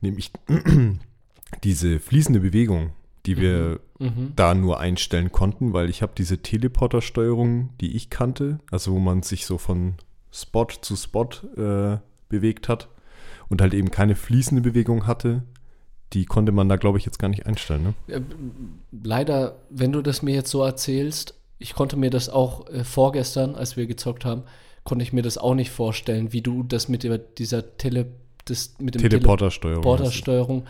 [SPEAKER 2] Nämlich diese fließende Bewegung, die wir
[SPEAKER 1] Mhm.
[SPEAKER 2] da nur einstellen konnten, weil ich habe diese Teleporter-Steuerung, die ich kannte, also wo man sich so von Spot zu Spot äh, bewegt hat und halt eben keine fließende Bewegung hatte, die konnte man da, glaube ich, jetzt gar nicht einstellen. Ne?
[SPEAKER 1] Leider, wenn du das mir jetzt so erzählst, ich konnte mir das auch äh, vorgestern, als wir gezockt haben, konnte ich mir das auch nicht vorstellen, wie du das mit dieser Tele, das, mit dem
[SPEAKER 2] Teleporter-Steuerung.
[SPEAKER 1] Teleportersteuerung,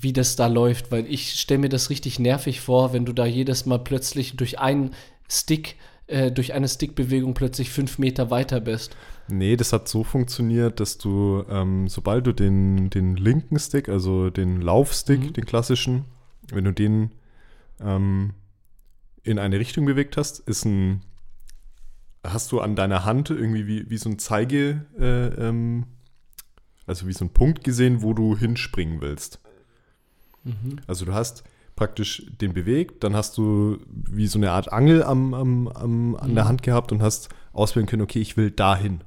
[SPEAKER 1] wie das da läuft, weil ich stelle mir das richtig nervig vor, wenn du da jedes Mal plötzlich durch einen Stick, äh, durch eine Stickbewegung plötzlich fünf Meter weiter bist.
[SPEAKER 2] Nee, das hat so funktioniert, dass du, ähm, sobald du den, den linken Stick, also den Laufstick,
[SPEAKER 1] Mhm.
[SPEAKER 2] den klassischen, wenn du den ähm, in eine Richtung bewegt hast, ist ein, hast du an deiner Hand irgendwie wie, wie so ein Zeige, äh, ähm, also wie so ein Punkt gesehen, wo du hinspringen willst.
[SPEAKER 1] Mhm.
[SPEAKER 2] Also du hast praktisch den bewegt, dann hast du wie so eine Art Angel am, am, am, an der
[SPEAKER 1] Mhm.
[SPEAKER 2] Hand gehabt und hast auswählen können, okay, ich will dahin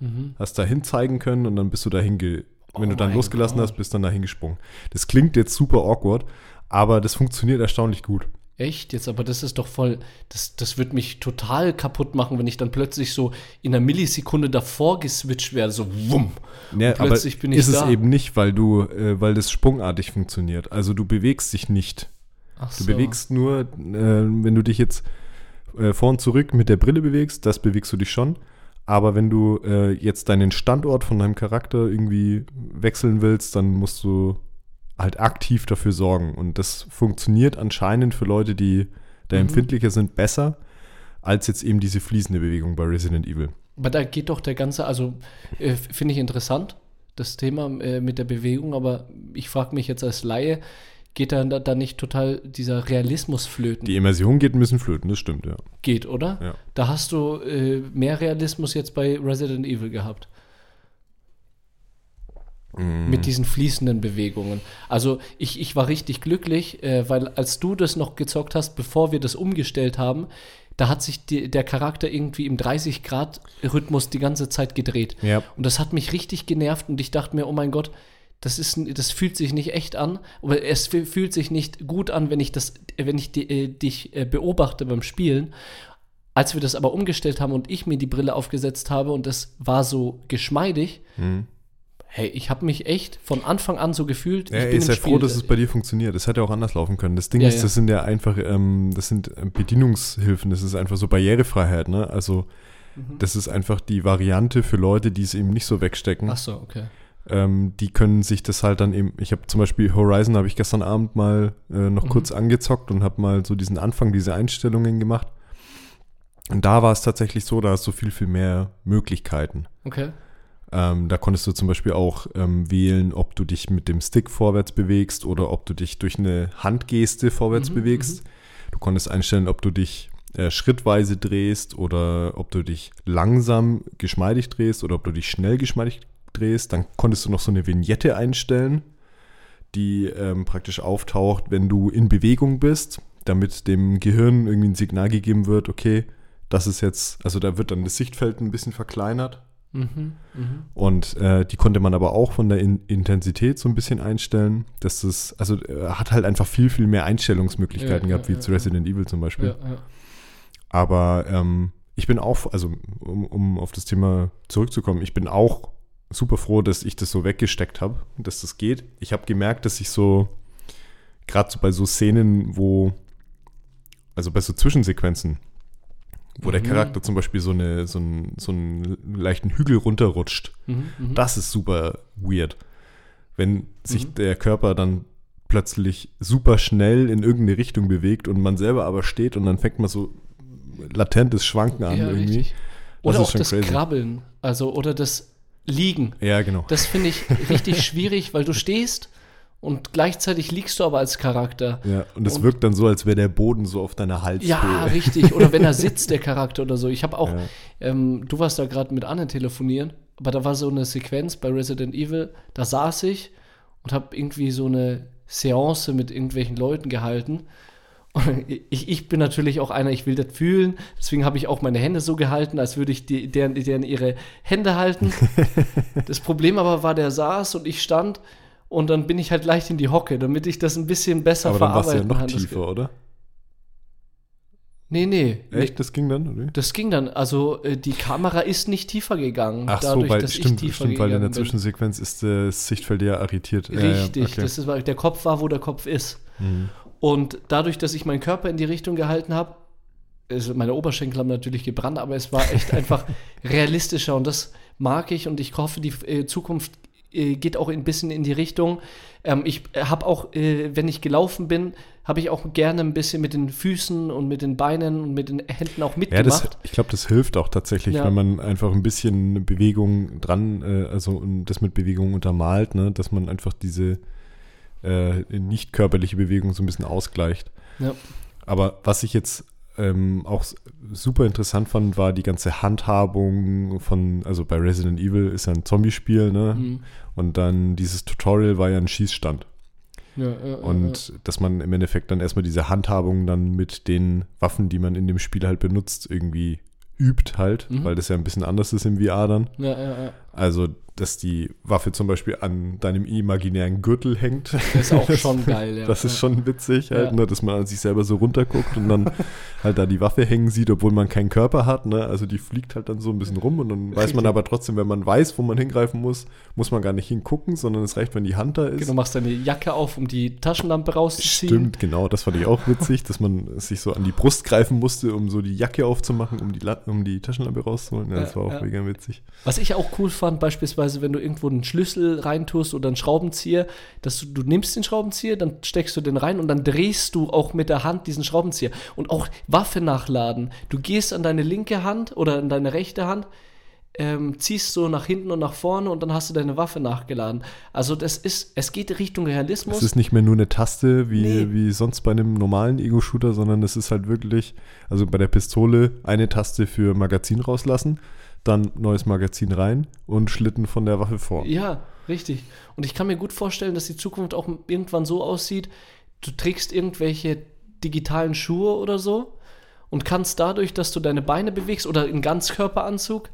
[SPEAKER 1] Mhm.
[SPEAKER 2] hast dahin zeigen können und dann bist du dahin ge wenn
[SPEAKER 1] Oh
[SPEAKER 2] du dann
[SPEAKER 1] mein
[SPEAKER 2] losgelassen
[SPEAKER 1] Gott.
[SPEAKER 2] hast, bist dann dahin gesprungen. Das klingt jetzt super awkward, aber das funktioniert erstaunlich gut.
[SPEAKER 1] Echt? Jetzt, aber das ist doch voll, das, das wird mich total kaputt machen, wenn ich dann plötzlich so in einer Millisekunde davor geswitcht werde, so wumm.
[SPEAKER 2] Ja,
[SPEAKER 1] plötzlich
[SPEAKER 2] aber
[SPEAKER 1] bin ich
[SPEAKER 2] ist
[SPEAKER 1] da.
[SPEAKER 2] es eben nicht, weil du, äh, weil das sprungartig funktioniert. Also du bewegst dich nicht.
[SPEAKER 1] Ach
[SPEAKER 2] Du bewegst nur, äh, wenn du dich jetzt äh, vor und zurück mit der Brille bewegst, das bewegst du dich schon. Aber wenn du äh, jetzt deinen Standort von deinem Charakter irgendwie wechseln willst, dann musst du halt aktiv dafür sorgen. Und das funktioniert anscheinend für Leute, die da
[SPEAKER 1] Mhm.
[SPEAKER 2] empfindlicher sind, besser als jetzt eben diese fließende Bewegung bei Resident Evil.
[SPEAKER 1] Aber da geht doch der ganze, also äh, finde ich interessant, das Thema äh, mit der Bewegung, aber ich frage mich jetzt als Laie, geht da, da nicht total dieser Realismus flöten?
[SPEAKER 2] Die Immersion geht ein bisschen flöten, das stimmt, ja.
[SPEAKER 1] Geht, oder?
[SPEAKER 2] Ja.
[SPEAKER 1] Da hast du äh, mehr Realismus jetzt bei Resident Evil gehabt.
[SPEAKER 2] Mhm.
[SPEAKER 1] Mit diesen fließenden Bewegungen. Also ich, ich war richtig glücklich, äh, weil als du das noch gezockt hast, bevor wir das umgestellt haben, da hat sich die, der Charakter irgendwie im 30-Grad-Rhythmus die ganze Zeit gedreht.
[SPEAKER 2] Ja.
[SPEAKER 1] Und das hat mich richtig genervt und ich dachte mir, oh mein Gott, das, ist, das fühlt sich nicht echt an, aber es fü- fühlt sich nicht gut an, wenn ich, das, wenn ich di, äh, dich äh, beobachte beim Spielen. Als wir das aber umgestellt haben und ich mir die Brille aufgesetzt habe und das war so geschmeidig,
[SPEAKER 2] Mhm.
[SPEAKER 1] Hey, ich habe mich echt von Anfang an so gefühlt.
[SPEAKER 2] Ja,
[SPEAKER 1] ich bin
[SPEAKER 2] ist
[SPEAKER 1] im
[SPEAKER 2] ja froh, dass es bei dir funktioniert. Das hätte auch anders laufen können. Das Ding
[SPEAKER 1] Ja,
[SPEAKER 2] ist,
[SPEAKER 1] ja.
[SPEAKER 2] das sind ja einfach, ähm, das sind ähm, Bedienungshilfen, das ist einfach so Barrierefreiheit, ne? Also
[SPEAKER 1] Mhm.
[SPEAKER 2] das ist einfach die Variante für Leute, die es eben nicht so wegstecken.
[SPEAKER 1] Ach so, okay.
[SPEAKER 2] Ähm, die können sich das halt dann eben, ich habe zum Beispiel Horizon habe ich gestern Abend mal äh, noch
[SPEAKER 1] Mhm.
[SPEAKER 2] kurz angezockt und habe mal so diesen Anfang, diese Einstellungen gemacht. Und da war es tatsächlich so, da hast du viel, viel mehr Möglichkeiten.
[SPEAKER 1] Okay.
[SPEAKER 2] Ähm, da konntest du zum Beispiel auch ähm, wählen, ob du dich mit dem Stick vorwärts bewegst oder ob du dich durch eine Handgeste vorwärts
[SPEAKER 1] Mhm,
[SPEAKER 2] bewegst. Du konntest einstellen, ob du dich äh, schrittweise drehst oder ob du dich langsam geschmeidig drehst oder ob du dich schnell geschmeidig drehst. Dann konntest du noch so eine Vignette einstellen, die ähm, praktisch auftaucht, wenn du in Bewegung bist, damit dem Gehirn irgendwie ein Signal gegeben wird, okay, das ist jetzt, also da wird dann das Sichtfeld ein bisschen verkleinert.
[SPEAKER 1] Mhm, mhm.
[SPEAKER 2] Und äh, die konnte man aber auch von der In Intensität so ein bisschen einstellen. Dass das, also äh, hat halt einfach viel, viel mehr Einstellungsmöglichkeiten
[SPEAKER 1] Ja,
[SPEAKER 2] gehabt,
[SPEAKER 1] ja,
[SPEAKER 2] wie zu Resident Evil zum Beispiel. Aber ähm, ich bin auch, also um, um auf das Thema zurückzukommen, ich bin auch super froh, dass ich das so weggesteckt habe, dass das geht. Ich habe gemerkt, dass ich so, gerade so bei so Szenen, wo, also bei so Zwischensequenzen, wo der
[SPEAKER 1] Mhm.
[SPEAKER 2] Charakter zum Beispiel so, eine, so, einen, so einen leichten Hügel runterrutscht,
[SPEAKER 1] Mhm, mhm.
[SPEAKER 2] das ist super weird. Wenn sich
[SPEAKER 1] Mhm.
[SPEAKER 2] der Körper dann plötzlich super schnell in irgendeine Richtung bewegt und man selber aber steht und dann fängt man so latentes Schwanken an
[SPEAKER 1] ja,
[SPEAKER 2] irgendwie.
[SPEAKER 1] richtig.
[SPEAKER 2] Das
[SPEAKER 1] Oder
[SPEAKER 2] ist
[SPEAKER 1] auch
[SPEAKER 2] schon
[SPEAKER 1] das
[SPEAKER 2] crazy.
[SPEAKER 1] Krabbeln, also oder das Liegen.
[SPEAKER 2] Ja, genau.
[SPEAKER 1] Das finde ich richtig schwierig, weil du stehst und gleichzeitig liegst du aber als Charakter.
[SPEAKER 2] ja, und es wirkt dann so, als wäre der Boden so auf deiner Halshöhe.
[SPEAKER 1] Ja, richtig. Oder wenn er sitzt, der Charakter oder so. Ich habe auch,
[SPEAKER 2] Ja.
[SPEAKER 1] ähm, du warst da gerade mit Anne telefonieren, aber da war so eine Sequenz bei Resident Evil, da saß ich und habe irgendwie so eine Seance mit irgendwelchen Leuten gehalten. Und ich, ich bin natürlich auch einer, ich will das fühlen, deswegen habe ich auch meine Hände so gehalten, als würde ich die, deren, deren ihre Hände halten. das Problem aber war, der saß und ich stand und dann bin ich halt leicht in die Hocke, damit ich das ein bisschen besser
[SPEAKER 2] Aber dann warst du ja noch tiefer, oder?
[SPEAKER 1] Nee, nee.
[SPEAKER 2] Echt? Das ging dann, oder?
[SPEAKER 1] Das ging dann. Also äh, die Kamera ist nicht tiefer gegangen.
[SPEAKER 2] Ach so,
[SPEAKER 1] dadurch,
[SPEAKER 2] weil,
[SPEAKER 1] dass
[SPEAKER 2] stimmt,
[SPEAKER 1] ich tiefer
[SPEAKER 2] stimmt, weil in der. Zwischensequenz ist das Sichtfeld ja arretiert. Ja, ja,
[SPEAKER 1] Richtig,
[SPEAKER 2] okay.
[SPEAKER 1] das ist, weil der Kopf war, wo der Kopf ist.
[SPEAKER 2] Mhm.
[SPEAKER 1] Und dadurch, dass ich meinen Körper in die Richtung gehalten habe, also meine Oberschenkel haben natürlich gebrannt, aber es war echt einfach realistischer und das mag ich und ich hoffe, die äh, Zukunft äh, geht auch ein bisschen in die Richtung. Ähm, ich habe auch, äh, wenn ich gelaufen bin, habe ich auch gerne ein bisschen mit den Füßen und mit den Beinen und mit den Händen auch
[SPEAKER 2] Ja,
[SPEAKER 1] mitgemacht.
[SPEAKER 2] das, ich glaube, das hilft auch tatsächlich,
[SPEAKER 1] Ja.
[SPEAKER 2] wenn man einfach ein bisschen Bewegung dran, äh, also das mit Bewegung untermalt, ne, dass man einfach diese äh, nicht körperliche Bewegung so ein bisschen ausgleicht.
[SPEAKER 1] Ja.
[SPEAKER 2] Aber was ich jetzt ähm, auch super interessant fand, war die ganze Handhabung von, also bei Resident Evil ist ja ein Zombie-Spiel, ne?
[SPEAKER 1] Mhm.
[SPEAKER 2] Und dann dieses Tutorial war ja ein Schießstand.
[SPEAKER 1] Ja, ja, ja,
[SPEAKER 2] Und dass man im Endeffekt dann erstmal diese Handhabung dann mit den Waffen, die man in dem Spiel halt benutzt, irgendwie übt halt,
[SPEAKER 1] Mhm.
[SPEAKER 2] weil das ja ein bisschen anders ist im VR dann.
[SPEAKER 1] ja, ja, ja.
[SPEAKER 2] Also, dass die Waffe zum Beispiel an deinem imaginären Gürtel hängt.
[SPEAKER 1] Das ist auch schon geil, ja.
[SPEAKER 2] Das ist schon witzig, halt,
[SPEAKER 1] Ja.
[SPEAKER 2] ne, dass man an sich selber so runterguckt und dann halt da die Waffe hängen sieht, obwohl man keinen Körper hat. Ne? Also die fliegt halt dann so ein bisschen rum und dann weiß man aber trotzdem, wenn man weiß, wo man hingreifen muss, muss man gar nicht hingucken, sondern es reicht, wenn die Hand da ist.
[SPEAKER 1] Du machst deine Jacke auf, um die Taschenlampe rauszuziehen.
[SPEAKER 2] Stimmt, genau, das fand ich auch witzig, dass man sich so an die Brust greifen musste, um so die Jacke aufzumachen, um die, La um die Taschenlampe rauszuholen. Ja, das war auch mega witzig.
[SPEAKER 1] Was ich auch cool fand, beispielsweise, wenn du irgendwo einen Schlüssel reintust oder einen Schraubenzieher, dass du, du nimmst den Schraubenzieher, dann steckst du den rein und dann drehst du auch mit der Hand diesen Schraubenzieher. Und auch Waffe nachladen. Du gehst an deine linke Hand oder an deine rechte Hand, ähm, ziehst so nach hinten und nach vorne und dann hast du deine Waffe nachgeladen. Also das ist, es geht Richtung Realismus.
[SPEAKER 2] Es ist nicht mehr nur eine Taste wie,
[SPEAKER 1] Nee.
[SPEAKER 2] wie sonst bei einem normalen Ego-Shooter, sondern es ist halt wirklich, also bei der Pistole eine Taste für Magazin rauslassen, dann neues Magazin rein und Schlitten von der Waffe vor.
[SPEAKER 1] Ja, richtig. Und ich kann mir gut vorstellen, dass die Zukunft auch irgendwann so aussieht, du trägst irgendwelche digitalen Schuhe oder so und kannst dadurch, dass du deine Beine bewegst oder einen Ganzkörperanzug,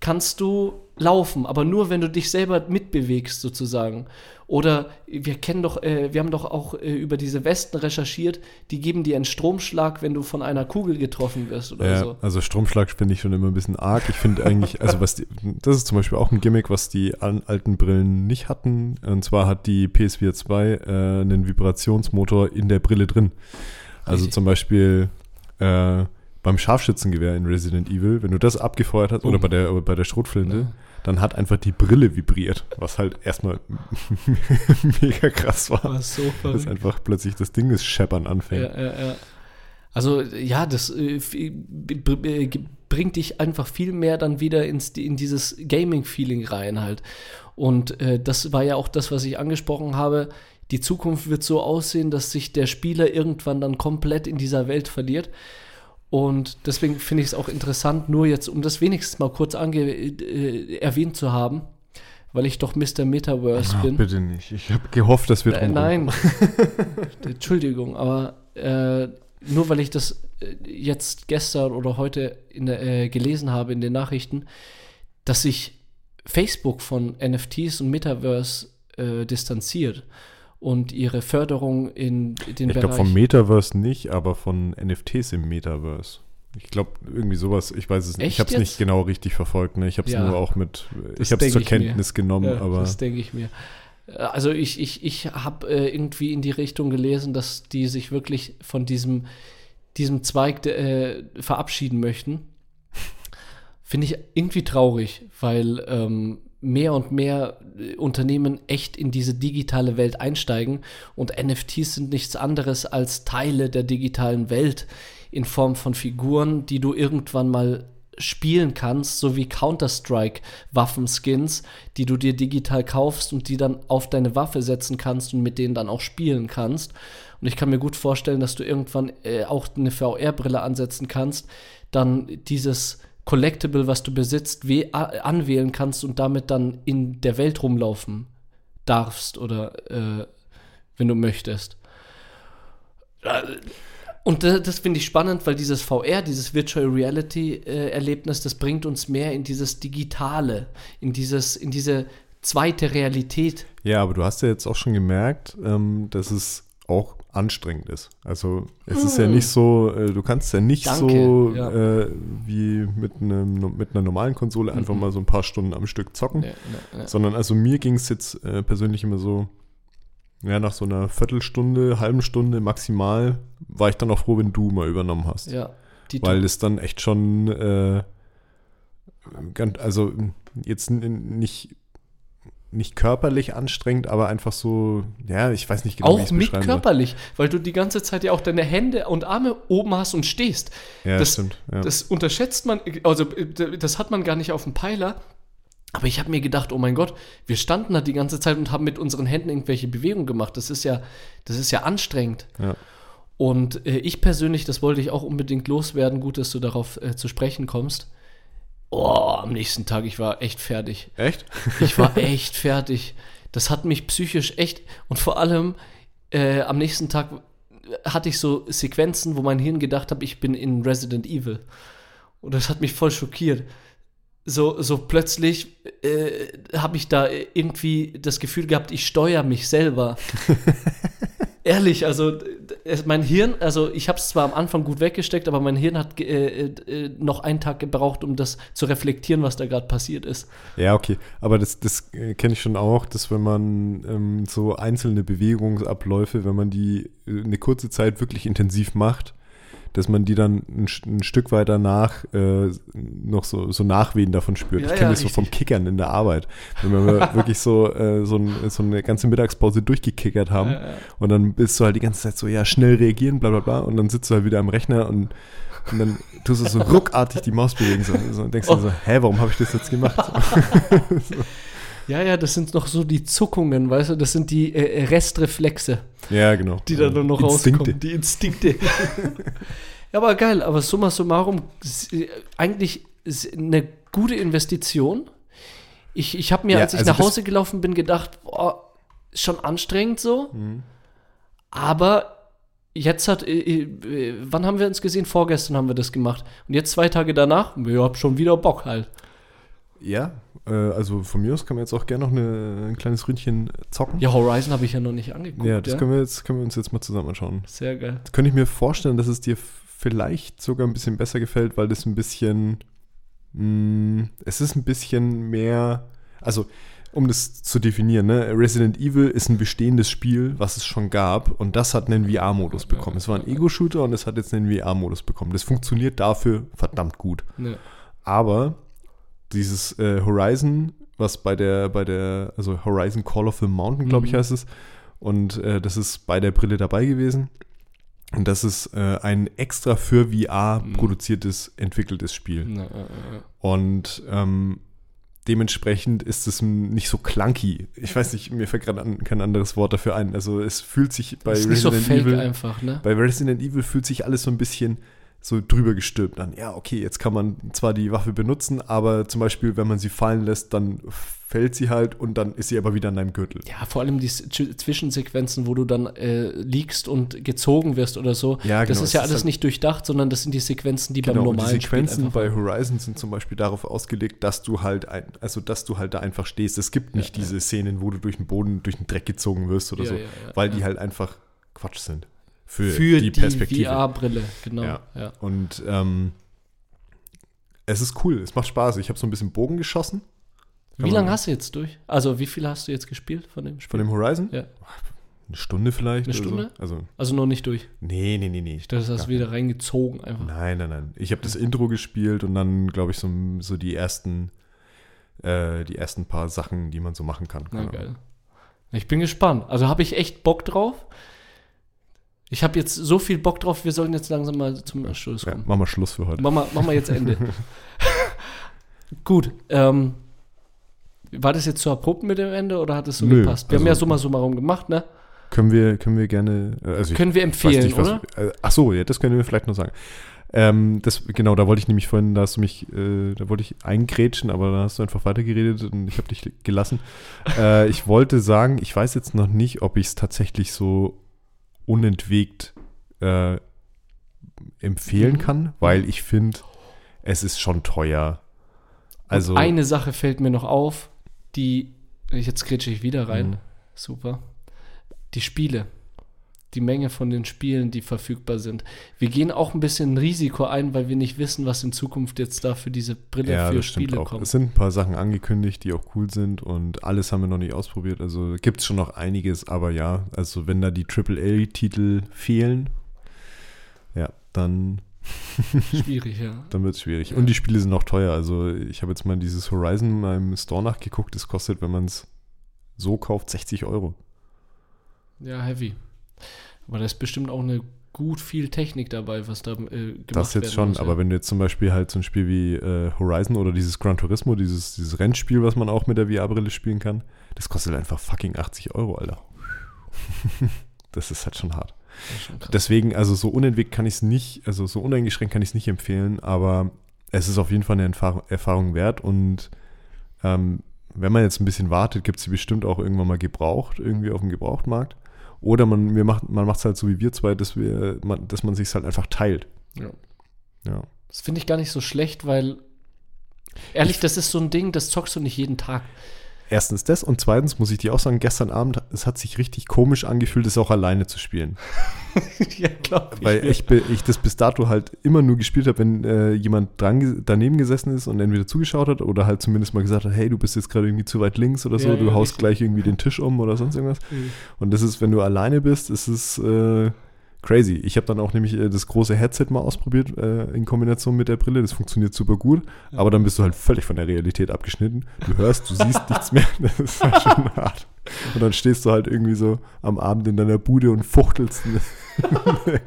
[SPEAKER 1] kannst du laufen, aber nur wenn du dich selber mitbewegst sozusagen. Oder wir kennen doch, äh, wir haben doch auch äh, über diese Westen recherchiert, die geben dir einen Stromschlag, wenn du von einer Kugel getroffen wirst oder
[SPEAKER 2] Ja,
[SPEAKER 1] so.
[SPEAKER 2] also Stromschlag finde ich schon immer ein bisschen arg. Ich finde eigentlich, also was die, das ist zum Beispiel auch ein Gimmick, was die alten Brillen nicht hatten. Und zwar hat die PS4 2 äh, einen Vibrationsmotor in der Brille drin. Also
[SPEAKER 1] Richtig.
[SPEAKER 2] zum Beispiel äh, beim Scharfschützengewehr in Resident Evil, wenn du das abgefeuert hast, oder
[SPEAKER 1] Oh.
[SPEAKER 2] bei der, bei der Schrotflinte,
[SPEAKER 1] Ja.
[SPEAKER 2] Dann hat einfach die Brille vibriert, was halt erstmal mega krass war.
[SPEAKER 1] War so
[SPEAKER 2] Dass
[SPEAKER 1] verrückt.
[SPEAKER 2] einfach plötzlich das Ding das Scheppern anfängt.
[SPEAKER 1] Ja, ja, ja. Also ja, das äh, äh, ge- bringt dich einfach viel mehr dann wieder ins, in dieses Gaming-Feeling rein halt. Und äh, das war ja auch das, was ich angesprochen habe. Die Zukunft wird so aussehen, dass sich der Spieler irgendwann dann komplett in dieser Welt verliert. Und deswegen finde ich es auch interessant, nur jetzt, um das wenigstens mal kurz ange äh, erwähnt zu haben, weil ich doch Mr. Metaverse
[SPEAKER 2] Ach,
[SPEAKER 1] bin.
[SPEAKER 2] bitte nicht. Ich habe gehofft, dass wir
[SPEAKER 1] Äh, nein. Entschuldigung, aber äh, nur weil ich das äh, jetzt gestern oder heute in der, äh, gelesen habe in den Nachrichten, dass sich Facebook von NFTs und Metaverse äh, distanziert und ihre Förderung in den
[SPEAKER 2] Ich glaube
[SPEAKER 1] Bereich
[SPEAKER 2] vom Metaverse nicht, aber von NFTs im Metaverse. Ich glaube irgendwie sowas, ich weiß es nicht.
[SPEAKER 1] Echt
[SPEAKER 2] Ich habe es nicht genau richtig verfolgt. Ne? Ich habe es
[SPEAKER 1] Ja.
[SPEAKER 2] nur auch mit, ich habe es zur
[SPEAKER 1] ich mir.
[SPEAKER 2] Kenntnis genommen,
[SPEAKER 1] Ja,
[SPEAKER 2] aber
[SPEAKER 1] das denke ich mir. Also ich, ich, ich habe äh, irgendwie in die Richtung gelesen, dass die sich wirklich von diesem, diesem Zweig äh, verabschieden möchten. Finde ich irgendwie traurig, weil ähm, mehr und mehr äh, Unternehmen echt in diese digitale Welt einsteigen und NFTs sind nichts anderes als Teile der digitalen Welt in Form von Figuren, die du irgendwann mal spielen kannst, so wie Counter-Strike Waffenskins, die du dir digital kaufst und die dann auf deine Waffe setzen kannst und mit denen dann auch spielen kannst. Und ich kann mir gut vorstellen, dass du irgendwann äh, auch eine VR-Brille ansetzen kannst, dann dieses Collectible, was du besitzt, anwählen kannst und damit dann in der Welt rumlaufen darfst oder äh, wenn du möchtest. Und da- das finde ich spannend, weil dieses VR, dieses Virtual Reality äh, Erlebnis, das bringt uns mehr in dieses Digitale, in dieses, in diese zweite Realität.
[SPEAKER 2] ja, aber du hast ja jetzt auch schon gemerkt, ähm, dass es auch anstrengend ist. Also es ist ja nicht so, äh, du kannst ja nicht.
[SPEAKER 1] Danke,
[SPEAKER 2] so
[SPEAKER 1] ja.
[SPEAKER 2] äh, wie mit, einem, mit einer normalen Konsole einfach
[SPEAKER 1] Mhm.
[SPEAKER 2] mal so ein paar Stunden am Stück zocken.
[SPEAKER 1] Ja, ja.
[SPEAKER 2] Sondern also mir ging es jetzt äh, persönlich immer so, ja, nach so einer Viertelstunde, halben Stunde maximal, war ich dann auch froh, wenn du mal übernommen hast.
[SPEAKER 1] ja. Die
[SPEAKER 2] Weil es dann echt schon, äh, ganz, also jetzt nicht, nicht körperlich anstrengend, aber einfach so, ja, ich weiß nicht genau,
[SPEAKER 1] auch mit
[SPEAKER 2] beschreiben soll.
[SPEAKER 1] körperlich, weil du die ganze Zeit ja auch deine Hände und Arme oben hast und stehst.
[SPEAKER 2] Ja,
[SPEAKER 1] das,
[SPEAKER 2] stimmt. Ja.
[SPEAKER 1] Das unterschätzt man, also äh, das hat man gar nicht auf dem Peiler. Aber ich habe mir gedacht, oh mein Gott, wir standen da die ganze Zeit und haben mit unseren Händen irgendwelche Bewegungen gemacht. Das ist ja, das ist ja anstrengend.
[SPEAKER 2] ja.
[SPEAKER 1] Und äh, ich persönlich, das wollte ich auch unbedingt loswerden, gut, dass du darauf äh, zu sprechen kommst. Oh, am nächsten Tag, ich war echt fertig.
[SPEAKER 2] Echt?
[SPEAKER 1] Ich war echt fertig. Das hat mich psychisch echt und vor allem äh, am nächsten Tag hatte ich so Sequenzen, wo mein Hirn gedacht hat, ich bin in Resident Evil. Und das hat mich voll schockiert. So, so plötzlich äh, habe ich da irgendwie das Gefühl gehabt, ich steuere mich selber. Ehrlich, also mein Hirn, also ich habe es zwar am Anfang gut weggesteckt, aber mein Hirn hat äh, äh, noch einen Tag gebraucht, um das zu reflektieren, was da gerade passiert ist.
[SPEAKER 2] Ja, okay. Aber das, das äh, kenne ich schon auch, dass wenn man ähm, so einzelne Bewegungsabläufe, wenn man die äh, eine kurze Zeit wirklich intensiv macht, dass man die dann ein, ein Stück weiter nach äh, noch so, so Nachwehen davon spürt.
[SPEAKER 1] Ja,
[SPEAKER 2] ich kenne
[SPEAKER 1] ja,
[SPEAKER 2] das so vom
[SPEAKER 1] richtig.
[SPEAKER 2] Kickern in der Arbeit. Wenn wir wirklich so, äh, so, ein, so eine ganze Mittagspause durchgekickert haben
[SPEAKER 1] Ja, ja.
[SPEAKER 2] und dann bist du halt die ganze Zeit so, ja, schnell reagieren, bla bla bla und dann sitzt du halt wieder am Rechner und Und dann tust du so ruckartig die Maus bewegen so, so und denkst oh. dir so, hä, warum habe ich das jetzt gemacht?
[SPEAKER 1] so. Ja, ja, das sind noch so die Zuckungen, weißt du, das sind die äh, Restreflexe.
[SPEAKER 2] Ja, genau.
[SPEAKER 1] Die da nur noch Instinkte. rauskommen. Die Instinkte. ja, aber geil, aber summa summarum, eigentlich eine gute Investition. Ich, ich habe mir, ja, als ich also nach Hause gelaufen bin, gedacht, boah, ist schon anstrengend so. Mhm. Aber jetzt hat, äh, äh, wann haben wir uns gesehen? Vorgestern haben wir das gemacht. Und jetzt zwei Tage danach, ich hab schon wieder Bock halt.
[SPEAKER 2] Ja, äh, also von mir aus kann man jetzt auch gerne noch eine, ein kleines Ründchen zocken.
[SPEAKER 1] Ja, Horizon habe ich ja noch nicht angeguckt.
[SPEAKER 2] Ja, das ja? Können, wir jetzt, können wir uns jetzt mal zusammen anschauen.
[SPEAKER 1] Sehr geil.
[SPEAKER 2] Das könnte ich mir vorstellen, dass es dir vielleicht sogar ein bisschen besser gefällt, weil das ein bisschen, mh, mm, es ist ein bisschen mehr, also um das zu definieren, ne? Resident Evil ist ein bestehendes Spiel, was es schon gab und das hat einen VR-Modus bekommen. Es war ein Ego-Shooter und es hat jetzt einen VR-Modus bekommen. Das funktioniert dafür verdammt gut. Ja. Aber dieses äh, Horizon, was bei der, bei der, also Horizon Call of the Mountain, glaube ich, mhm. heißt es, und äh, das ist bei der Brille dabei gewesen. Und das ist äh, ein extra für VR mhm. produziertes, entwickeltes Spiel. Ja, ja, und ähm, dementsprechend ist es nicht so clunky. Ich weiß nicht, mir fällt gerade an, kein anderes Wort dafür ein. Also es fühlt sich bei
[SPEAKER 1] Resident so Evil einfach, ne?
[SPEAKER 2] Bei Resident Evil fühlt sich alles so ein bisschen so drüber gestülpt an. Ja, okay, jetzt kann man zwar die Waffe benutzen, aber zum Beispiel, wenn man sie fallen lässt, dann fällt sie halt und dann ist sie aber wieder in deinem Gürtel.
[SPEAKER 1] Ja, vor allem die Zwischensequenzen, wo du dann äh, liegst und gezogen wirst oder so. Ja, genau. Das ist ja alles halt nicht durchdacht, sondern das sind die Sequenzen, die genau, beim normalen
[SPEAKER 2] die Sequenzen bei Horizon sind zum Beispiel darauf ausgelegt, dass du halt ein, also dass du halt da einfach stehst. Es gibt nicht ja, diese ja. Szenen, wo du durch den Boden, durch den Dreck gezogen wirst oder ja, so, weil die halt einfach Quatsch sind für, für die Perspektive.
[SPEAKER 1] Die VR-Brille, genau.
[SPEAKER 2] Ja. ja. Und ähm, es ist cool, es macht Spaß. Ich habe so ein bisschen Bogen geschossen.
[SPEAKER 1] Wie lange hast du jetzt durch? Also, wie viel hast du jetzt gespielt von dem Spiel?
[SPEAKER 2] Von dem Horizon?
[SPEAKER 1] Ja.
[SPEAKER 2] Eine Stunde vielleicht.
[SPEAKER 1] Eine Stunde?
[SPEAKER 2] So. Also,
[SPEAKER 1] also noch nicht durch?
[SPEAKER 2] Nee, nee, nee, nee. Ich
[SPEAKER 1] dachte, das hast du wieder reingezogen einfach.
[SPEAKER 2] Nein, nein, nein. Ich habe das Intro gespielt und dann, glaube ich, so, so die ersten äh, die ersten paar Sachen, die man so machen kann.
[SPEAKER 1] Na, geil. Ich bin gespannt. Also habe ich echt Bock drauf. Ich habe jetzt so viel Bock drauf, wir sollen jetzt langsam mal zum Schluss kommen.
[SPEAKER 2] Ja, machen wir Schluss für heute.
[SPEAKER 1] Machen wir, machen wir jetzt Ende. Gut. Ähm, war das jetzt zu abrupt mit dem Ende oder hat es so Nö, gepasst? Wir also, haben ja summa summarum gemacht, ne?
[SPEAKER 2] Können wir, können wir gerne.
[SPEAKER 1] Äh, also können wir empfehlen, nicht, was, oder?
[SPEAKER 2] Äh, ach so, ja, das können wir vielleicht noch sagen. Ähm, das, genau, da wollte ich nämlich vorhin, da hast du mich, äh, da wollte ich eingrätschen, aber da hast du einfach weitergeredet und ich habe dich gelassen. äh, ich wollte sagen, ich weiß jetzt noch nicht, ob ich es tatsächlich so unentwegt äh, empfehlen mhm. kann, weil ich finde, es ist schon teuer. Also
[SPEAKER 1] Und eine Sache fällt mir noch auf, die jetzt kretsche ich wieder rein. Mhm. Super. Die Spiele die Menge von den Spielen, die verfügbar sind. Wir gehen auch ein bisschen Risiko ein, weil wir nicht wissen, was in Zukunft jetzt da für diese Brille ja, für Spiele kommt.
[SPEAKER 2] Es sind ein paar Sachen angekündigt, die auch cool sind und alles haben wir noch nicht ausprobiert. Also gibt es schon noch einiges, aber ja, also wenn da die AAA-Titel fehlen, ja, dann
[SPEAKER 1] schwierig, ja.
[SPEAKER 2] Dann wird es schwierig. Ja. Und die Spiele sind auch teuer. Also ich habe jetzt mal dieses Horizon in meinem Store nachgeguckt. Das kostet, wenn man es so kauft, 60 Euro.
[SPEAKER 1] Ja, heavy. Aber da ist bestimmt auch eine gut viel Technik dabei, was da äh, gemacht
[SPEAKER 2] Das jetzt schon, muss, ja. aber wenn du jetzt zum Beispiel halt so ein Spiel wie äh, Horizon oder dieses Gran Turismo, dieses, dieses Rennspiel, was man auch mit der VR-Brille spielen kann, das kostet einfach fucking 80 Euro, Alter. das ist halt schon hart. Schon Deswegen, also so unentwegt kann ich es nicht, also so uneingeschränkt kann ich es nicht empfehlen, aber es ist auf jeden Fall eine Erfahrung, Erfahrung wert und ähm, wenn man jetzt ein bisschen wartet, gibt es sie bestimmt auch irgendwann mal gebraucht, irgendwie auf dem Gebrauchtmarkt. Oder man, macht, man macht es halt so wie wir zwei, dass, wir, man, dass man sich halt einfach teilt.
[SPEAKER 1] Ja. ja. Das finde ich gar nicht so schlecht, weil ehrlich, ich, das ist so ein Ding, das zockst du nicht jeden Tag.
[SPEAKER 2] Erstens das und zweitens muss ich dir auch sagen, gestern Abend, es hat sich richtig komisch angefühlt, es auch alleine zu spielen. ja, glaube ich. Weil ich, ich, das bis dato halt immer nur gespielt habe, wenn äh, jemand dran, daneben gesessen ist und entweder zugeschaut hat oder halt zumindest mal gesagt hat, hey, du bist jetzt gerade irgendwie zu weit links oder so, ja, du ja, haust richtig. gleich irgendwie den Tisch um oder sonst irgendwas. Mhm. Und das ist, wenn du alleine bist, ist es äh, crazy. Ich habe dann auch nämlich äh, das große Headset mal ausprobiert äh, in Kombination mit der Brille. Das funktioniert super gut, ja. aber dann bist du halt völlig von der Realität abgeschnitten. Du hörst, du siehst nichts mehr. Das ist halt schon hart. Und dann stehst du halt irgendwie so am Abend in deiner Bude und fuchtelst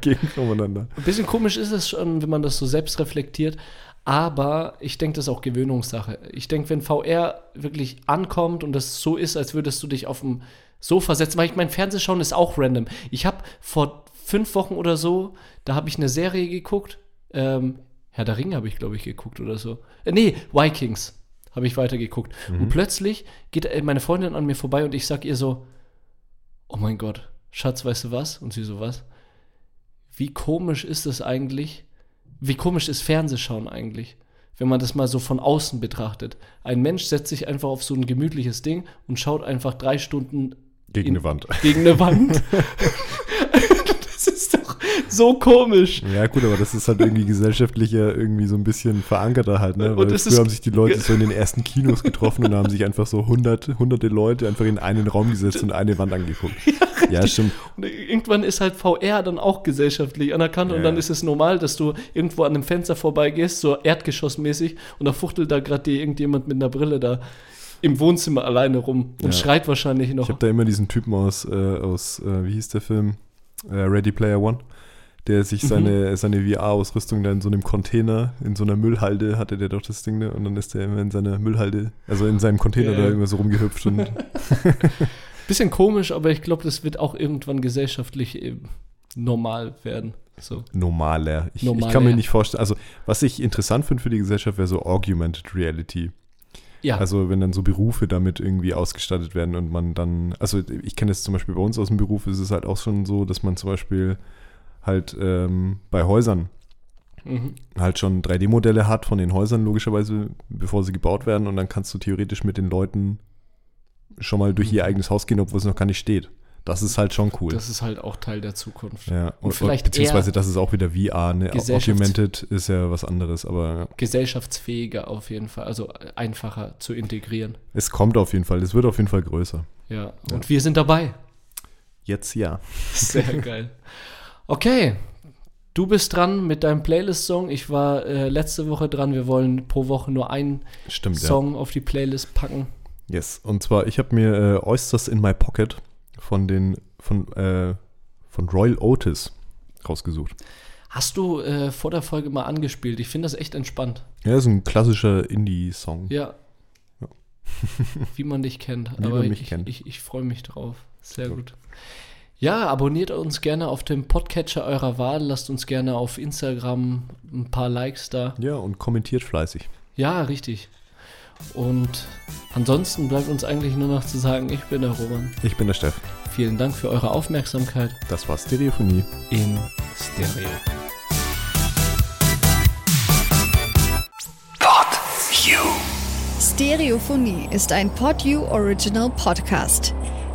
[SPEAKER 2] gegeneinander.
[SPEAKER 1] Ein bisschen komisch ist es schon, wenn man das so selbst reflektiert. Aber ich denke, das ist auch Gewöhnungssache. Ich denke, wenn VR wirklich ankommt und das so ist, als würdest du dich auf dem Sofa setzen, weil ich mein Fernsehschauen ist auch random. Ich habe vor fünf Wochen oder so, da habe ich eine Serie geguckt. Ähm, Herr der Ringe habe ich, glaube ich, geguckt oder so. Äh, nee, Vikings habe ich weitergeguckt. Mhm. Und plötzlich geht äh, meine Freundin an mir vorbei und ich sage ihr so, oh mein Gott, Schatz, weißt du was? Und sie so, was? Wie komisch ist es eigentlich, wie komisch ist Fernsehschauen eigentlich, wenn man das mal so von außen betrachtet. Ein Mensch setzt sich einfach auf so ein gemütliches Ding und schaut einfach drei Stunden
[SPEAKER 2] gegen in, eine Wand.
[SPEAKER 1] Gegen eine Wand. so komisch.
[SPEAKER 2] Ja, gut, aber das ist halt irgendwie gesellschaftlicher, irgendwie so ein bisschen verankerter halt, ne? Weil früher ist, haben sich die Leute so in den ersten Kinos getroffen und haben sich einfach so hundert, hunderte Leute einfach in einen Raum gesetzt und eine Wand angeguckt. Ja,
[SPEAKER 1] ja stimmt. Und irgendwann ist halt VR dann auch gesellschaftlich anerkannt ja. und dann ist es normal, dass du irgendwo an einem Fenster vorbeigehst, so erdgeschossmäßig und da fuchtelt da gerade dir irgendjemand mit einer Brille da im Wohnzimmer alleine rum und ja. schreit wahrscheinlich noch.
[SPEAKER 2] Ich habe da immer diesen Typen aus, äh, aus äh, wie hieß der Film? Äh, Ready Player One der sich seine, mhm. seine VR-Ausrüstung dann in so einem Container, in so einer Müllhalde hatte der doch das Ding, ne? Und dann ist der immer in seiner Müllhalde, also in seinem Container ja, da immer so rumgehüpft und.
[SPEAKER 1] Bisschen komisch, aber ich glaube, das wird auch irgendwann gesellschaftlich eben normal werden. So.
[SPEAKER 2] Normaler. Ich, Normaler. ich kann mir nicht vorstellen, also was ich interessant finde für die Gesellschaft wäre so Augmented Reality. Ja. Also wenn dann so Berufe damit irgendwie ausgestattet werden und man dann, also ich kenne es zum Beispiel bei uns aus dem Beruf, ist es halt auch schon so, dass man zum Beispiel halt ähm, bei Häusern mhm. halt schon 3D-Modelle hat von den Häusern, logischerweise, bevor sie gebaut werden. Und dann kannst du theoretisch mit den Leuten schon mal durch ihr mhm. eigenes Haus gehen, obwohl es noch gar nicht steht. Das ist halt schon cool.
[SPEAKER 1] Das ist halt auch Teil der Zukunft.
[SPEAKER 2] Ja, und, und vielleicht beziehungsweise das ist auch wieder VR, ne? Augmented ist ja was anderes, aber ja.
[SPEAKER 1] gesellschaftsfähiger auf jeden Fall, also einfacher zu integrieren.
[SPEAKER 2] Es kommt auf jeden Fall, es wird auf jeden Fall größer.
[SPEAKER 1] Ja, und ja. wir sind dabei.
[SPEAKER 2] Jetzt ja.
[SPEAKER 1] Sehr geil. Okay, du bist dran mit deinem Playlist-Song. Ich war äh, letzte Woche dran. Wir wollen pro Woche nur einen
[SPEAKER 2] Stimmt,
[SPEAKER 1] Song ja. auf die Playlist packen.
[SPEAKER 2] Yes, und zwar, ich habe mir äh, Oysters in My Pocket von den von, äh, von Royal Otis rausgesucht.
[SPEAKER 1] Hast du äh, vor der Folge mal angespielt? Ich finde das echt entspannt.
[SPEAKER 2] Ja, ist ein klassischer Indie-Song.
[SPEAKER 1] Ja. ja. Wie man dich kennt. Wie Aber man mich ich, kennt. Ich, ich freue mich drauf. Sehr gut. gut. Ja, abonniert uns gerne auf dem Podcatcher eurer Wahl. Lasst uns gerne auf Instagram ein paar Likes da.
[SPEAKER 2] Ja, und kommentiert fleißig.
[SPEAKER 1] Ja, richtig. Und ansonsten bleibt uns eigentlich nur noch zu sagen, ich bin der Roman.
[SPEAKER 2] Ich bin der Steff.
[SPEAKER 1] Vielen Dank für eure Aufmerksamkeit.
[SPEAKER 2] Das war Stereophonie.
[SPEAKER 1] In Stereo.
[SPEAKER 3] Pod You. Stereophonie ist ein Pod You Original Podcast.